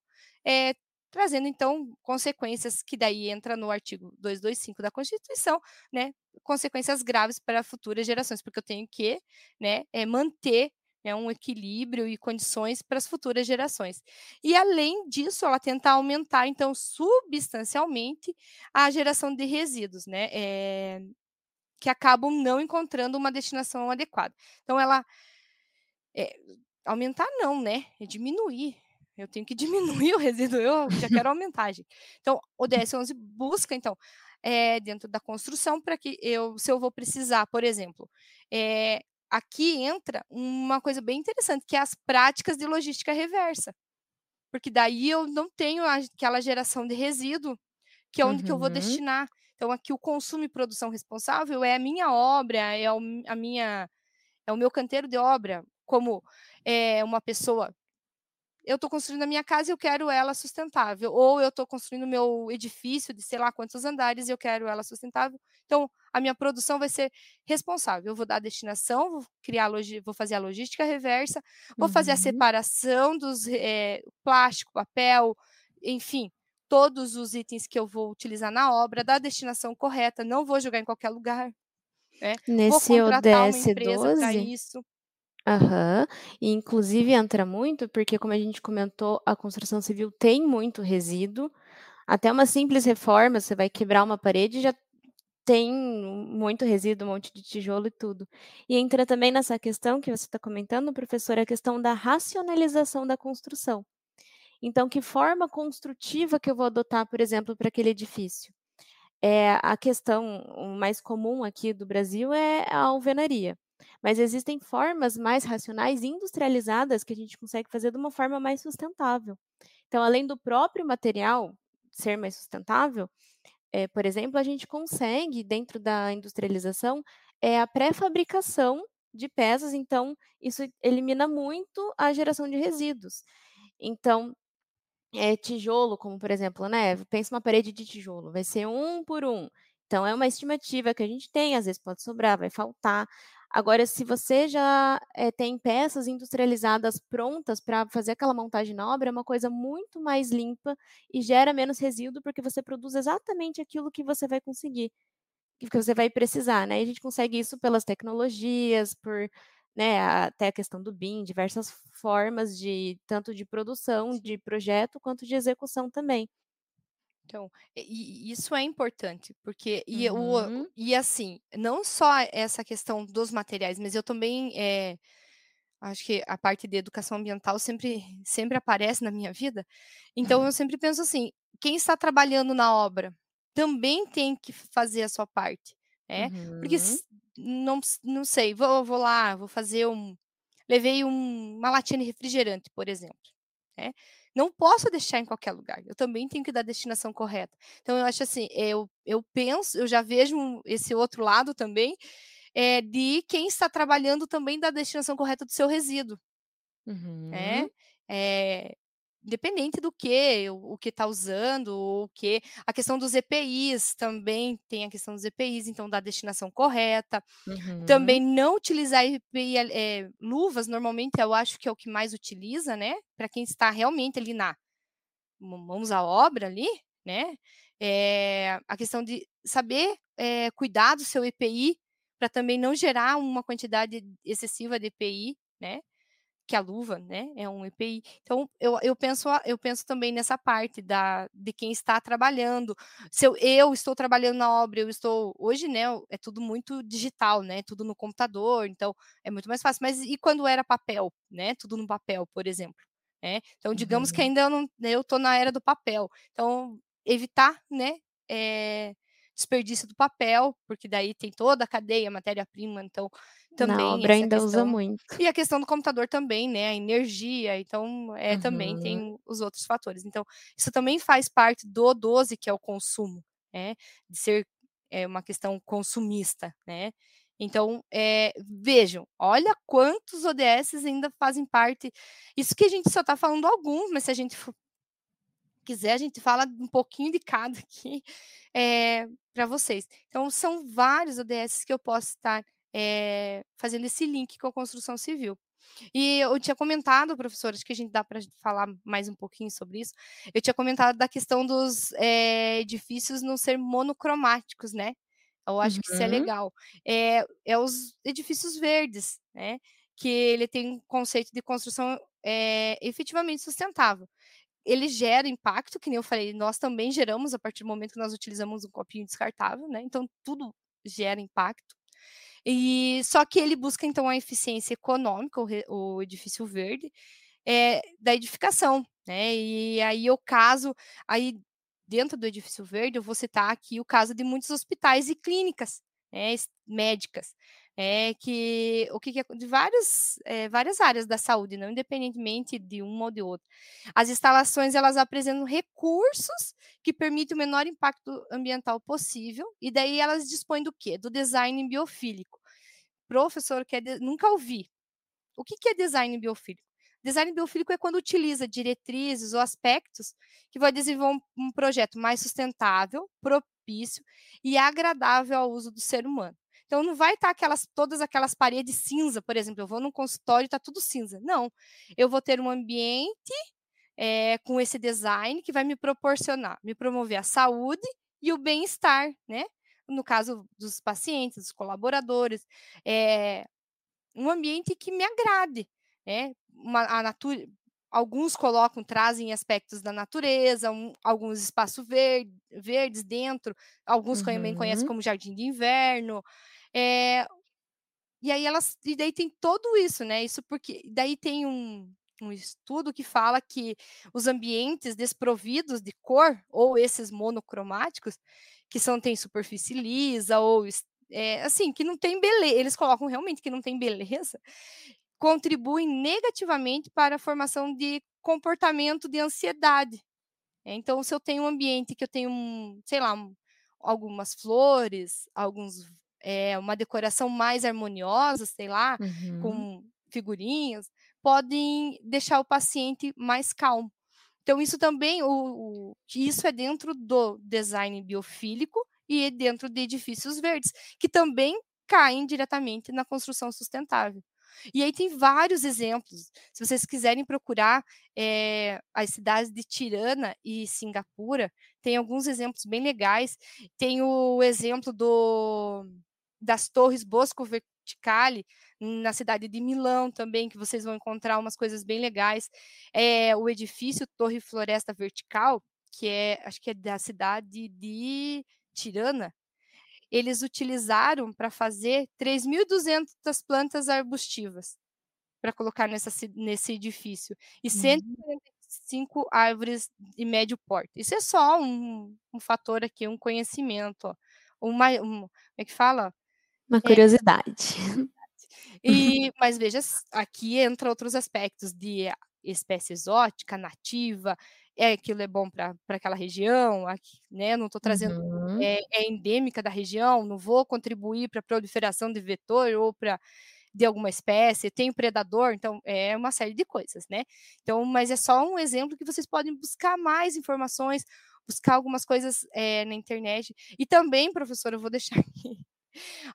é, trazendo então consequências que daí entra no artigo 225 da Constituição, né, consequências graves para futuras gerações, porque eu tenho que, né, é, manter né, um equilíbrio e condições para as futuras gerações. E além disso, ela tenta aumentar então substancialmente a geração de resíduos, né, é, que acabam não encontrando uma destinação adequada. Então ela é, aumentar não, né? É diminuir eu tenho que diminuir o resíduo, eu já quero aumentar, gente. Então, o DS11 busca, então, é, dentro da construção, para que eu, se eu vou precisar, por exemplo, é, aqui entra uma coisa bem interessante, que é as práticas de logística reversa. Porque daí eu não tenho aquela geração de resíduo, que é onde uhum. que eu vou uhum. destinar. Então, aqui o consumo e produção responsável é a minha obra, é o, a minha, é o meu canteiro de obra, como é, uma pessoa eu estou construindo a minha casa e eu quero ela sustentável. Ou eu estou construindo o meu edifício de sei lá quantos andares e eu quero ela sustentável. Então, a minha produção vai ser responsável. Eu vou dar a destinação, vou criar vou fazer a logística reversa, vou uhum. fazer a uhum. separação dos é, plástico, papel, enfim, todos os itens que eu vou utilizar na obra, da destinação correta, não vou jogar em qualquer lugar. Né? Nesse vou contratar ODS uma empresa para isso. Aham. E inclusive entra muito, porque como a gente comentou, a construção civil tem muito resíduo. Até uma simples reforma, você vai quebrar uma parede, já tem muito resíduo, um monte de tijolo e tudo. E entra também nessa questão que você está comentando, professor, a questão da racionalização da construção. Então, que forma construtiva que eu vou adotar, por exemplo, para aquele edifício? É, a questão mais comum aqui do Brasil é a alvenaria. Mas existem formas mais racionais industrializadas que a gente consegue fazer de uma forma mais sustentável. Então, além do próprio material ser mais sustentável, é, por exemplo, a gente consegue, dentro da industrialização, é, a pré-fabricação de peças, então isso elimina muito a geração de resíduos. Então, é, tijolo, como por exemplo, né? Pensa uma parede de tijolo, vai ser um por um. Então, é uma estimativa que a gente tem, às vezes pode sobrar, vai faltar. Agora, se você já é, tem peças industrializadas prontas para fazer aquela montagem na obra, é uma coisa muito mais limpa e gera menos resíduo, porque você produz exatamente aquilo que você vai conseguir, que você vai precisar, né? E a gente consegue isso pelas tecnologias, por né, até a questão do BIM, diversas formas de tanto de produção, de projeto, quanto de execução também. Então, e, isso é importante, porque e, uhum. o, e assim, não só essa questão dos materiais, mas eu também é, acho que a parte de educação ambiental sempre, sempre aparece na minha vida. Então, eu sempre penso assim: quem está trabalhando na obra também tem que fazer a sua parte, né? Uhum. Porque não, não sei, vou, vou lá, vou fazer um. Levei um, uma latinha de refrigerante, por exemplo. Né? Não posso deixar em qualquer lugar. Eu também tenho que dar a destinação correta. Então, eu acho assim, eu, eu penso, eu já vejo esse outro lado também, é, de quem está trabalhando também da destinação correta do seu resíduo. Uhum. É, é, independente do que, o, o que está usando, o que. A questão dos EPIs também tem a questão dos EPIs, então da destinação correta. Uhum. Também não utilizar EPI, é, eh, luvas, normalmente eu acho que é o que mais utiliza, né? Para quem está realmente ali na mãos à obra ali, né? É, a questão de saber é, cuidar do seu EPI para também não gerar uma quantidade excessiva de EPI, né? Que a luva, né, é um EPI. Então, eu, eu, penso, eu penso também nessa parte da, de quem está trabalhando. Se eu, eu estou trabalhando na obra, eu estou. Hoje, né, é tudo muito digital, né? Tudo no computador, então é muito mais fácil. Mas e quando era papel, né? Tudo no papel, por exemplo. Né? Então, digamos uhum. que ainda eu estou na era do papel. Então, evitar, né? É, desperdício do papel, porque daí tem toda a cadeia, matéria-prima, então também. Na obra ainda questão. usa muito. E a questão do computador também, né? A energia, então é, uhum. também tem os outros fatores. Então, isso também faz parte do 12, que é o consumo, né? De ser é, uma questão consumista, né? Então, é, vejam, olha quantos ODS ainda fazem parte. Isso que a gente só está falando alguns, mas se a gente quiser, a gente fala um pouquinho de cada aqui é, eh, para vocês. Então, são vários ODS que eu posso estar é, fazendo esse link com a construção civil. E eu tinha comentado, professor, acho que a gente dá para falar mais um pouquinho sobre isso. Eu tinha comentado da questão dos é, edifícios não ser monocromáticos, né? Eu acho uhum. que isso é legal. É, é os edifícios verdes, né? Que ele tem um conceito de construção é, efetivamente sustentável. Ele gera impacto, que nem eu falei, nós também geramos a partir do momento que nós utilizamos um copinho descartável, né? Então, tudo gera impacto. E só que ele busca então a eficiência econômica, o, o edifício verde, é, da edificação, né? E aí o caso, aí dentro do edifício verde, eu vou citar aqui o caso de muitos hospitais e clínicas né, médicas, é que o que, que é, de várias, é, várias áreas da saúde, não independentemente de uma ou de outra. As instalações elas apresentam recursos que permitem o menor impacto ambiental possível, e daí elas dispõem do quê? Do design biofílico. Professor, que é de, nunca ouvi. O que, que é design biofílico? Design biofílico é quando utiliza diretrizes ou aspectos que vai desenvolver um, um projeto mais sustentável, propício e agradável ao uso do ser humano. Então não vai estar aquelas todas aquelas paredes cinza, por exemplo, eu vou num consultório e está tudo cinza. Não, eu vou ter um ambiente é, com esse design que vai me proporcionar, me promover a saúde e o bem-estar, né? No caso dos pacientes, dos colaboradores, é, um ambiente que me agrade, né? Uma, a natura, alguns colocam, trazem aspectos da natureza, um, alguns espaços verde, verdes dentro, alguns uhum. também conhecem como jardim de inverno. É, e aí elas, e daí tem tudo isso, né? Isso porque daí tem um, um estudo que fala que os ambientes desprovidos de cor ou esses monocromáticos, que são tem superfície lisa ou é, assim que não tem beleza, eles colocam realmente que não tem beleza, contribuem negativamente para a formação de comportamento de ansiedade. Então, se eu tenho um ambiente que eu tenho, um, sei lá, um, algumas flores, alguns, é, uma decoração mais harmoniosa, sei lá, uhum. com figurinhas, podem deixar o paciente mais calmo. Então, isso também, o, o, isso é dentro do design biofílico e dentro de edifícios verdes, que também caem diretamente na construção sustentável. E aí tem vários exemplos. Se vocês quiserem procurar é, as cidades de Tirana e Singapura, tem alguns exemplos bem legais. Tem o exemplo do, das torres Bosco Verticali, na cidade de Milão também, que vocês vão encontrar umas coisas bem legais. É, o edifício Torre Floresta Vertical, que é, acho que é da cidade de Tirana, eles utilizaram para fazer 3.200 plantas arbustivas para colocar nessa, nesse edifício e uhum. 145 árvores de médio porte. Isso é só um, um fator aqui, um conhecimento, ó. uma, um, como é que fala? Uma curiosidade. É, e, mas veja, aqui entra outros aspectos de espécie exótica, nativa, é aquilo é bom para aquela região, aqui, né? Não estou trazendo uhum. é, é, endêmica da região, não vou contribuir para a proliferação de vetor ou para de alguma espécie, tem predador, então é uma série de coisas, né? Então, mas é só um exemplo que vocês podem buscar mais informações, buscar algumas coisas é, na internet. E também, professora, eu vou deixar aqui.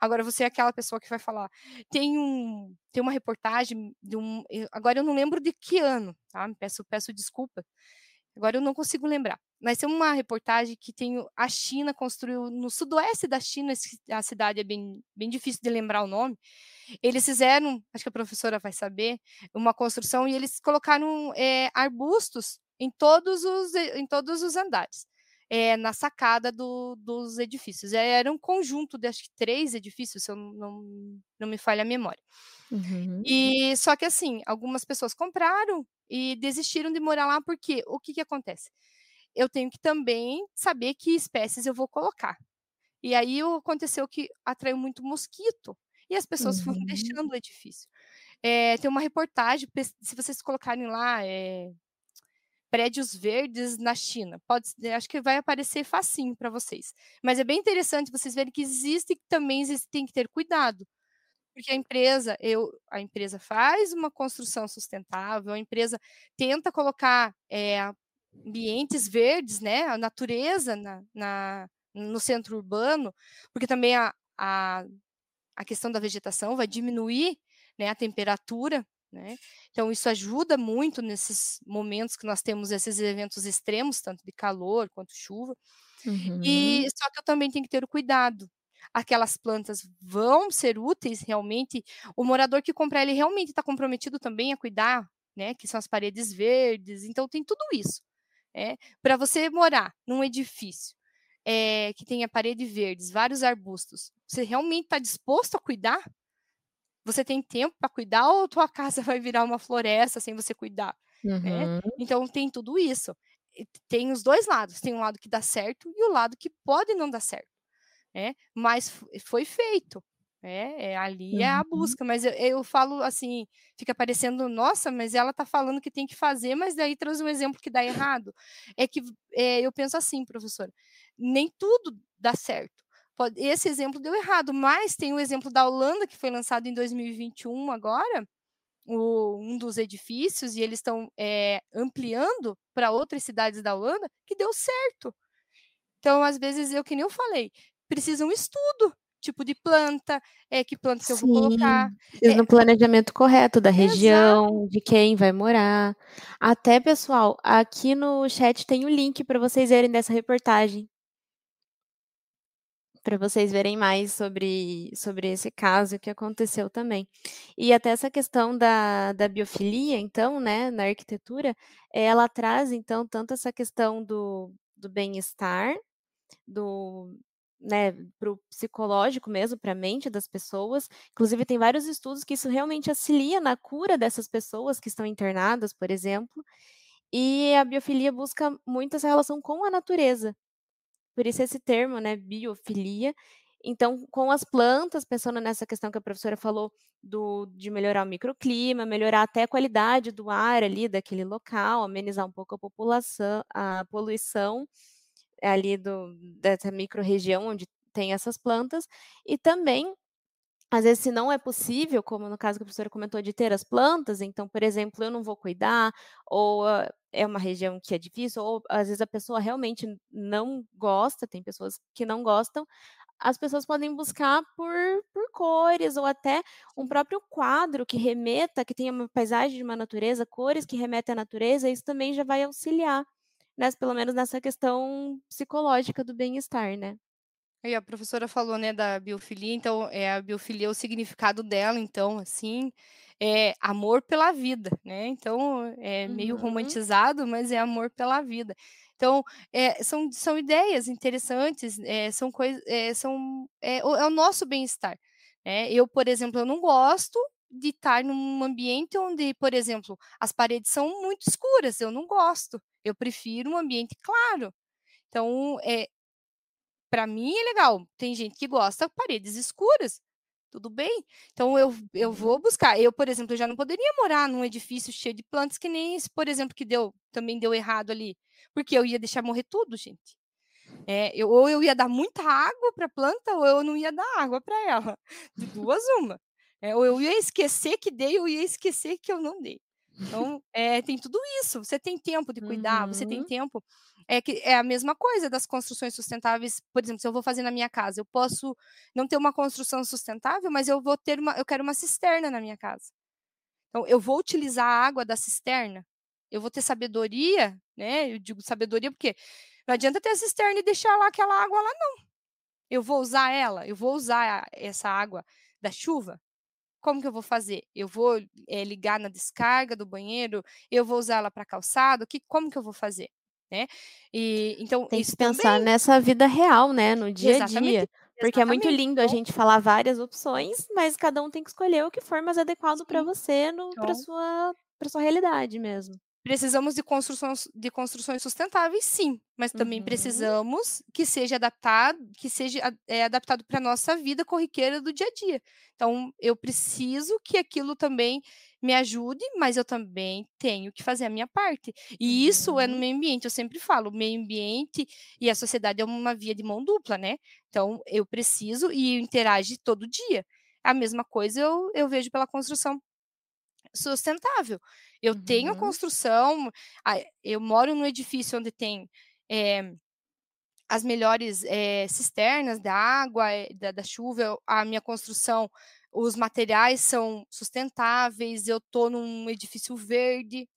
Agora você é aquela pessoa que vai falar. Tem um, tem uma reportagem de um, agora eu não lembro de que ano, tá? Peço, peço desculpa Agora eu não consigo lembrar. Mas tem uma reportagem que tem a China construiu no sudoeste da China, a cidade é bem, bem difícil de lembrar o nome. Eles fizeram, acho que a professora vai saber, uma construção e eles colocaram é, arbustos em todos os, em todos os andares. É, na sacada do, dos edifícios. Era um conjunto de acho que três edifícios, se eu não, não me falha a memória. Uhum. E só que assim, algumas pessoas compraram e desistiram de morar lá porque o que, que acontece? Eu tenho que também saber que espécies eu vou colocar. E aí aconteceu que atraiu muito mosquito e as pessoas uhum. foram deixando o edifício. É, tem uma reportagem, se vocês colocarem lá, é, prédios verdes na China. Pode, acho que vai aparecer facinho para vocês. Mas é bem interessante vocês verem que existe também existe, tem que ter cuidado, porque a empresa, eu, a empresa faz uma construção sustentável, a empresa tenta colocar é, ambientes verdes, né, a natureza na, na, no centro urbano, porque também a, a, a questão da vegetação vai diminuir né, a temperatura né? Então, isso ajuda muito nesses momentos que nós temos esses eventos extremos, tanto de calor quanto chuva. Uhum. E só que eu também tenho que ter o cuidado. Aquelas plantas vão ser úteis realmente. O morador que comprar, ele realmente está comprometido também a cuidar, né? Que são as paredes verdes. Então, tem tudo isso. É, para você morar num edifício é, que tenha parede verdes, vários arbustos, você realmente está disposto a cuidar? Você tem tempo para cuidar ou tua casa vai virar uma floresta sem você cuidar? Né? Uhum. Então tem tudo isso. Tem os dois lados. Tem um lado que dá certo e o lado que pode não dar certo. Né? Mas foi feito. É, é, ali é a Uhum. busca, mas eu, eu falo assim, fica parecendo, nossa, mas ela tá falando que tem que fazer, mas daí traz um exemplo que dá errado. É que é, eu penso assim, professora, nem tudo dá certo. Pode, esse exemplo deu errado, mas tem o exemplo da Holanda, que foi lançado em 2021 agora, o, um dos edifícios, e eles estão é, ampliando para outras cidades da Holanda, que deu certo. Então, às vezes, eu que nem eu falei, precisa um estudo, tipo de planta, é, que planta que eu vou colocar. Precisa É, do planejamento correto da região, de quem vai morar. Até, pessoal, aqui no chat tem o link para vocês verem dessa reportagem. Para vocês verem mais sobre, sobre esse caso que aconteceu também. E até essa questão da, da biofilia, então, né, na arquitetura, ela traz, então, tanto essa questão do, do bem-estar, do, né, para o psicológico mesmo, para a mente das pessoas. Inclusive, tem vários estudos que isso realmente auxilia na cura dessas pessoas que estão internadas, por exemplo. E a biofilia busca muito essa relação com a natureza. Por isso esse termo, né, biofilia. Então, com as plantas, pensando nessa questão que a professora falou do, de melhorar o microclima, melhorar até a qualidade do ar ali daquele local, amenizar um pouco a população, a poluição ali do, dessa micro-região onde tem essas plantas, e também, às vezes, se não é possível, como no caso que a professora comentou, de ter as plantas, então, por exemplo, eu não vou cuidar, ou uh, é uma região que é difícil, ou às vezes a pessoa realmente não gosta, tem pessoas que não gostam, as pessoas podem buscar por, por cores, ou até um próprio quadro que remeta, que tenha uma paisagem de uma natureza, cores que remetem à natureza, isso também já vai auxiliar nessa, pelo menos nessa questão psicológica do bem-estar, né? E a professora falou, né, da biofilia, então, é a biofilia, o significado dela, então, assim, é amor pela vida, né? Então, é meio Uhum. romantizado, mas é amor pela vida. Então, é, são, são ideias interessantes, é, são coisas, é, são, é, o, é o nosso bem-estar. Né? Eu, por exemplo, eu não gosto de estar num ambiente onde, por exemplo, as paredes são muito escuras, eu não gosto. Eu prefiro um ambiente claro. Então, é, para mim é legal. Tem gente que gosta de paredes escuras. Tudo bem? Então eu, eu Uhum. vou buscar. Eu, por exemplo, eu já não poderia morar num edifício cheio de plantas que nem esse, por exemplo, que deu também deu errado ali, porque eu ia deixar morrer tudo, gente. É, eu, ou eu ia dar muita água para a planta, ou eu não ia dar água para ela. De duas, uma. É, ou eu ia esquecer que dei, ou ia esquecer que eu não dei. Então, é, tem tudo isso. Você tem tempo de cuidar, você tem Uhum. tempo. É, que, é a mesma coisa das construções sustentáveis. Por exemplo, se eu vou fazer na minha casa, eu posso não ter uma construção sustentável, mas eu vou ter uma, eu quero uma cisterna na minha casa. Então, eu vou utilizar a água da cisterna. Eu vou ter sabedoria, né? Eu digo sabedoria porque não adianta ter a cisterna e deixar lá aquela água lá, não. Eu vou usar ela, eu vou usar essa água da chuva. Como que eu vou fazer? Eu vou é, ligar na descarga do banheiro? Eu vou usar ela para calçado? Que, como que eu vou fazer? Né? E, então, Tem que pensar também, nessa vida real, né, no dia a exatamente, dia. Porque é muito exatamente. lindo a Então, gente falar várias opções, mas cada um tem que escolher o que for mais adequado para você, para então, sua, para sua realidade mesmo. Precisamos de construções, de construções sustentáveis, sim, mas também Uhum. precisamos que seja adaptado, que seja é, adaptado para a nossa vida corriqueira do dia a dia. Então, eu preciso que aquilo também me ajude, mas eu também tenho que fazer a minha parte. E isso é no Uhum. meio ambiente, eu sempre falo, o meio ambiente e a sociedade é uma via de mão dupla, né? Então, eu preciso e interage todo dia. A mesma coisa eu, eu vejo pela construção sustentável. Eu tenho a Uhum. construção, eu moro num edifício onde tem eh, as melhores eh, cisternas da água, eh, da, da chuva, a minha construção os materiais são sustentáveis, eu estou num edifício verde,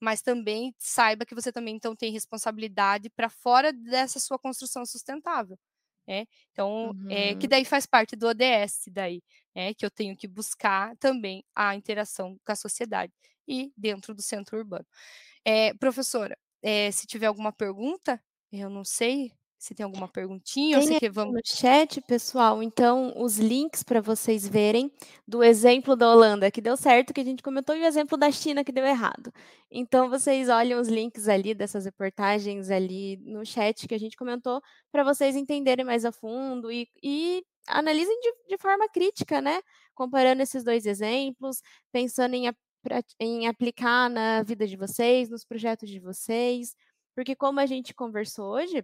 mas também saiba que você também então tem responsabilidade para fora dessa sua construção sustentável. Né? Então, uhum. é, que daí faz parte do ODS, daí, né? que eu tenho que buscar também a interação com a sociedade e dentro do centro urbano. É, professora, é, se tiver alguma pergunta, eu não sei, se tem alguma perguntinha tem ou se que vamos no chat, pessoal. Então, os links para vocês verem do exemplo da Holanda que deu certo, que a gente comentou, e o exemplo da China que deu errado. Então, vocês olham os links ali dessas reportagens ali no chat que a gente comentou, para vocês entenderem mais a fundo e, e analisem de, de, forma crítica, né? Comparando esses dois exemplos, pensando em, em aplicar na vida de vocês, nos projetos de vocês. Porque como a gente conversou hoje,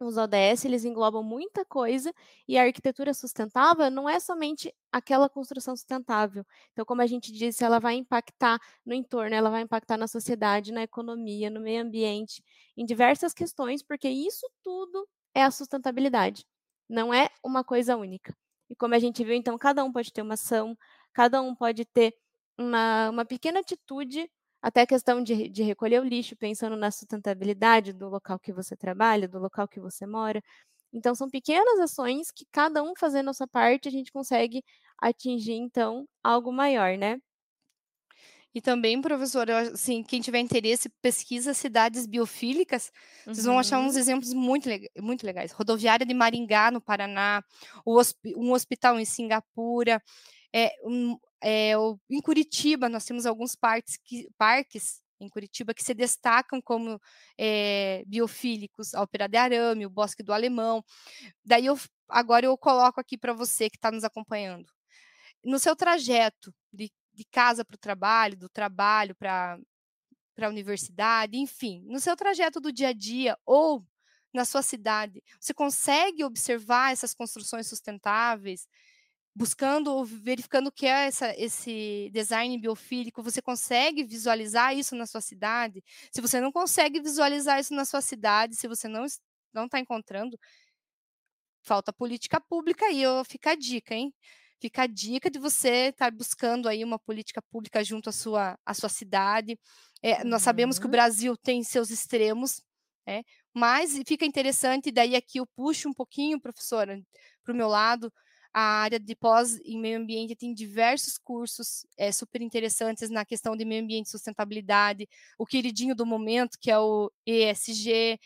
os ODS eles englobam muita coisa e a arquitetura sustentável não é somente aquela construção sustentável. Então, como a gente disse, ela vai impactar no entorno, ela vai impactar na sociedade, na economia, no meio ambiente, em diversas questões, porque isso tudo é a sustentabilidade. Não é uma coisa única. E como a gente viu, então, cada um pode ter uma ação, cada um pode ter uma, uma pequena atitude até a questão de, de recolher o lixo, pensando na sustentabilidade do local que você trabalha, do local que você mora. Então, são pequenas ações que cada um fazendo a sua parte, a gente consegue atingir, então, algo maior, né? E também, professora, assim, quem tiver interesse, pesquisa cidades biofílicas, uhum. vocês vão achar uns uhum. exemplos muito, muito legais. Rodoviária de Maringá, no Paraná, um hospital em Singapura, é, um, é, em Curitiba, nós temos alguns parques, que, parques em Curitiba que se destacam como é, biofílicos, a Ópera de Arame, o Bosque do Alemão. Daí eu, agora eu coloco aqui para você que está nos acompanhando. No seu trajeto de, de casa para o trabalho, do trabalho para a universidade, enfim, no seu trajeto do dia a dia ou na sua cidade, você consegue observar essas construções sustentáveis, buscando, verificando o que é essa, esse design biofílico, você consegue visualizar isso na sua cidade? Se você não consegue visualizar isso na sua cidade, se você não não está encontrando, falta política pública e eu fica a dica, hein? Fica a dica de você estar tá buscando aí uma política pública junto à sua, à sua cidade. É, uhum. Nós sabemos que o uhum. Brasil tem seus extremos, é, mas fica interessante, daí aqui eu puxo um pouquinho, professora, para o meu lado, a área de pós em meio ambiente tem diversos cursos é, super interessantes na questão de meio ambiente e sustentabilidade, o queridinho do momento, que é o ESG,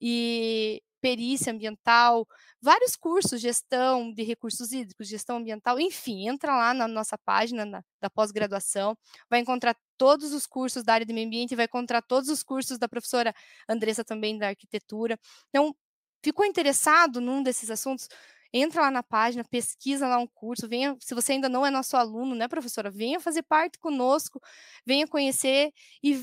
e perícia ambiental, vários cursos, gestão de recursos hídricos, gestão ambiental, enfim, entra lá na nossa página na, da pós-graduação, vai encontrar todos os cursos da área de meio ambiente, vai encontrar todos os cursos da professora Andressa também da arquitetura. Então, ficou interessado num desses assuntos? Entra lá na página, pesquisa lá um curso, venha, se você ainda não é nosso aluno, né, professora, venha fazer parte conosco, venha conhecer e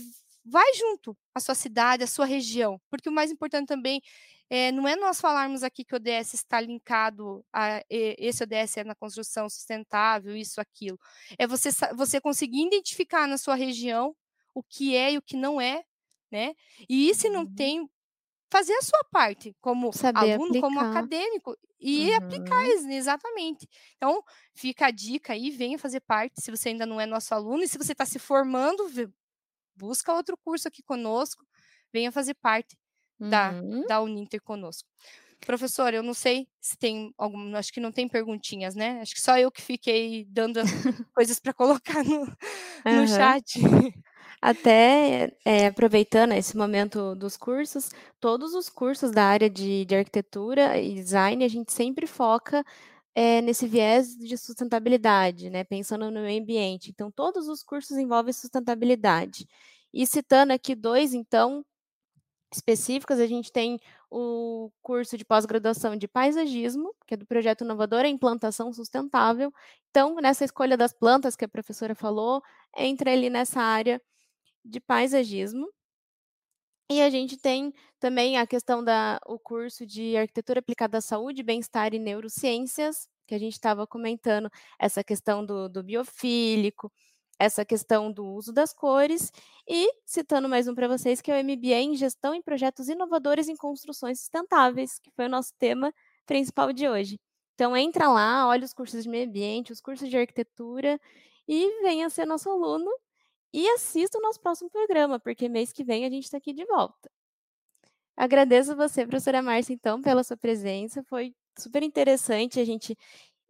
vai junto à sua cidade, à sua região, porque o mais importante também é, não é nós falarmos aqui que o ODS está linkado a esse ODS é na construção sustentável, isso, aquilo. É você, você conseguir identificar na sua região o que é e o que não é, né? E se não uhum. tem, fazer a sua parte como Saber aluno, aplicar. como acadêmico e uhum. aplicar exatamente. Então, fica a dica aí, venha fazer parte, se você ainda não é nosso aluno, e se você está se formando, busca outro curso aqui conosco, venha fazer parte uhum. da, da Uninter conosco. Professora, eu não sei se tem algum, acho que não tem perguntinhas, né? Acho que só eu que fiquei dando coisas para colocar no, uhum. no chat. Até é, aproveitando esse momento dos cursos, todos os cursos da área de, de arquitetura e design, a gente sempre foca é, nesse viés de sustentabilidade, né? Pensando no meio ambiente. Então, todos os cursos envolvem sustentabilidade. E citando aqui dois, então, específicos, a gente tem o curso de pós-graduação de paisagismo, que é do projeto inovador a implantação sustentável. Então, nessa escolha das plantas que a professora falou, entra ali nessa área de paisagismo. E a gente tem também a questão da o curso de arquitetura aplicada à saúde, bem-estar e neurociências, que a gente estava comentando essa questão do, do biofílico, essa questão do uso das cores, e citando mais um para vocês, que é o MBA em Gestão em Projetos Inovadores em Construções Sustentáveis, que foi o nosso tema principal de hoje. Então, entra lá, olha os cursos de meio ambiente, os cursos de arquitetura e venha ser nosso aluno e assista o nosso próximo programa, porque mês que vem a gente está aqui de volta. Agradeço você, professora Márcia, então, pela sua presença. Foi super interessante a gente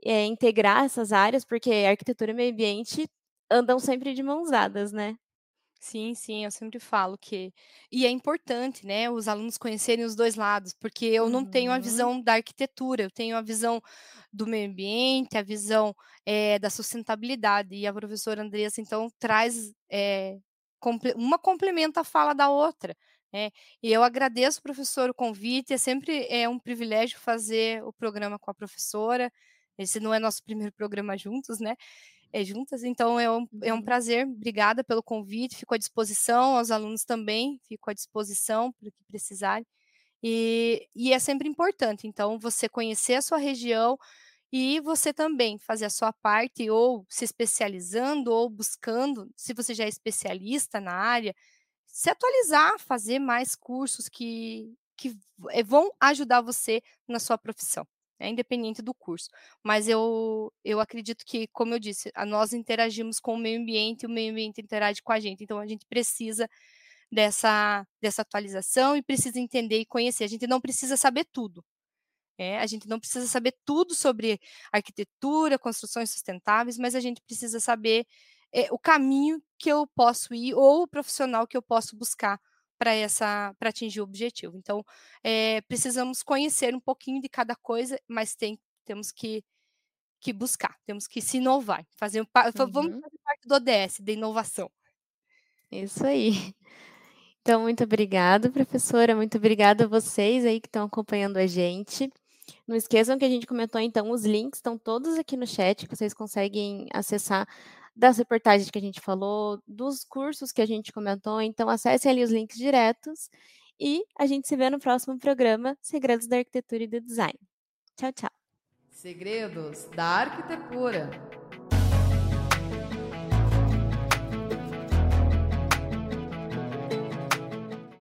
é, integrar essas áreas, porque arquitetura e meio ambiente andam sempre de mãos dadas, né? Sim, sim, eu sempre falo que e é importante, né, os alunos conhecerem os dois lados, porque eu não tenho a Uhum. visão da arquitetura, eu tenho a visão do meio ambiente, a visão, eh, da sustentabilidade, e a professora Andressa, então, traz, comple uma complementa a fala da outra, né. E eu agradeço, professor, o convite, é sempre é um privilégio fazer o programa com a professora, esse não é nosso primeiro programa juntos, né, é, juntas, então é um é um Uhum. prazer, obrigada pelo convite, fico à disposição, aos alunos também, fico à disposição para o que precisarem. E e é sempre importante, então, você conhecer a sua região e você também fazer a sua parte, ou se especializando, ou buscando, se você já é especialista na área, se atualizar, fazer mais cursos que que eh, vão ajudar você na sua profissão, né, independente do curso. Mas eu eu acredito que, como eu disse, nós interagimos com o meio ambiente e o meio ambiente interage com a gente, então a gente precisa dessa dessa atualização e precisa entender e conhecer. A gente não precisa saber tudo, né, a gente não precisa saber tudo sobre arquitetura, construções sustentáveis, mas a gente precisa saber, eh, o caminho que eu posso ir ou o profissional que eu posso buscar para essa para atingir o objetivo. Então, eh, precisamos conhecer um pouquinho de cada coisa, mas tem temos que que buscar, temos que se inovar, fazer um pa vamos Uhum. fazer parte do ODS, da inovação. Isso aí. Então, muito obrigada, professora, muito obrigada a vocês aí que estão acompanhando a gente. Não esqueçam que a gente comentou, então, os links estão todos aqui no chat, que vocês conseguem acessar das reportagens que a gente falou, dos cursos que a gente comentou, então acessem ali os links diretos e a gente se vê no próximo programa Segredos da Arquitetura e do Design. Tchau, tchau. Segredos da Arquitetura.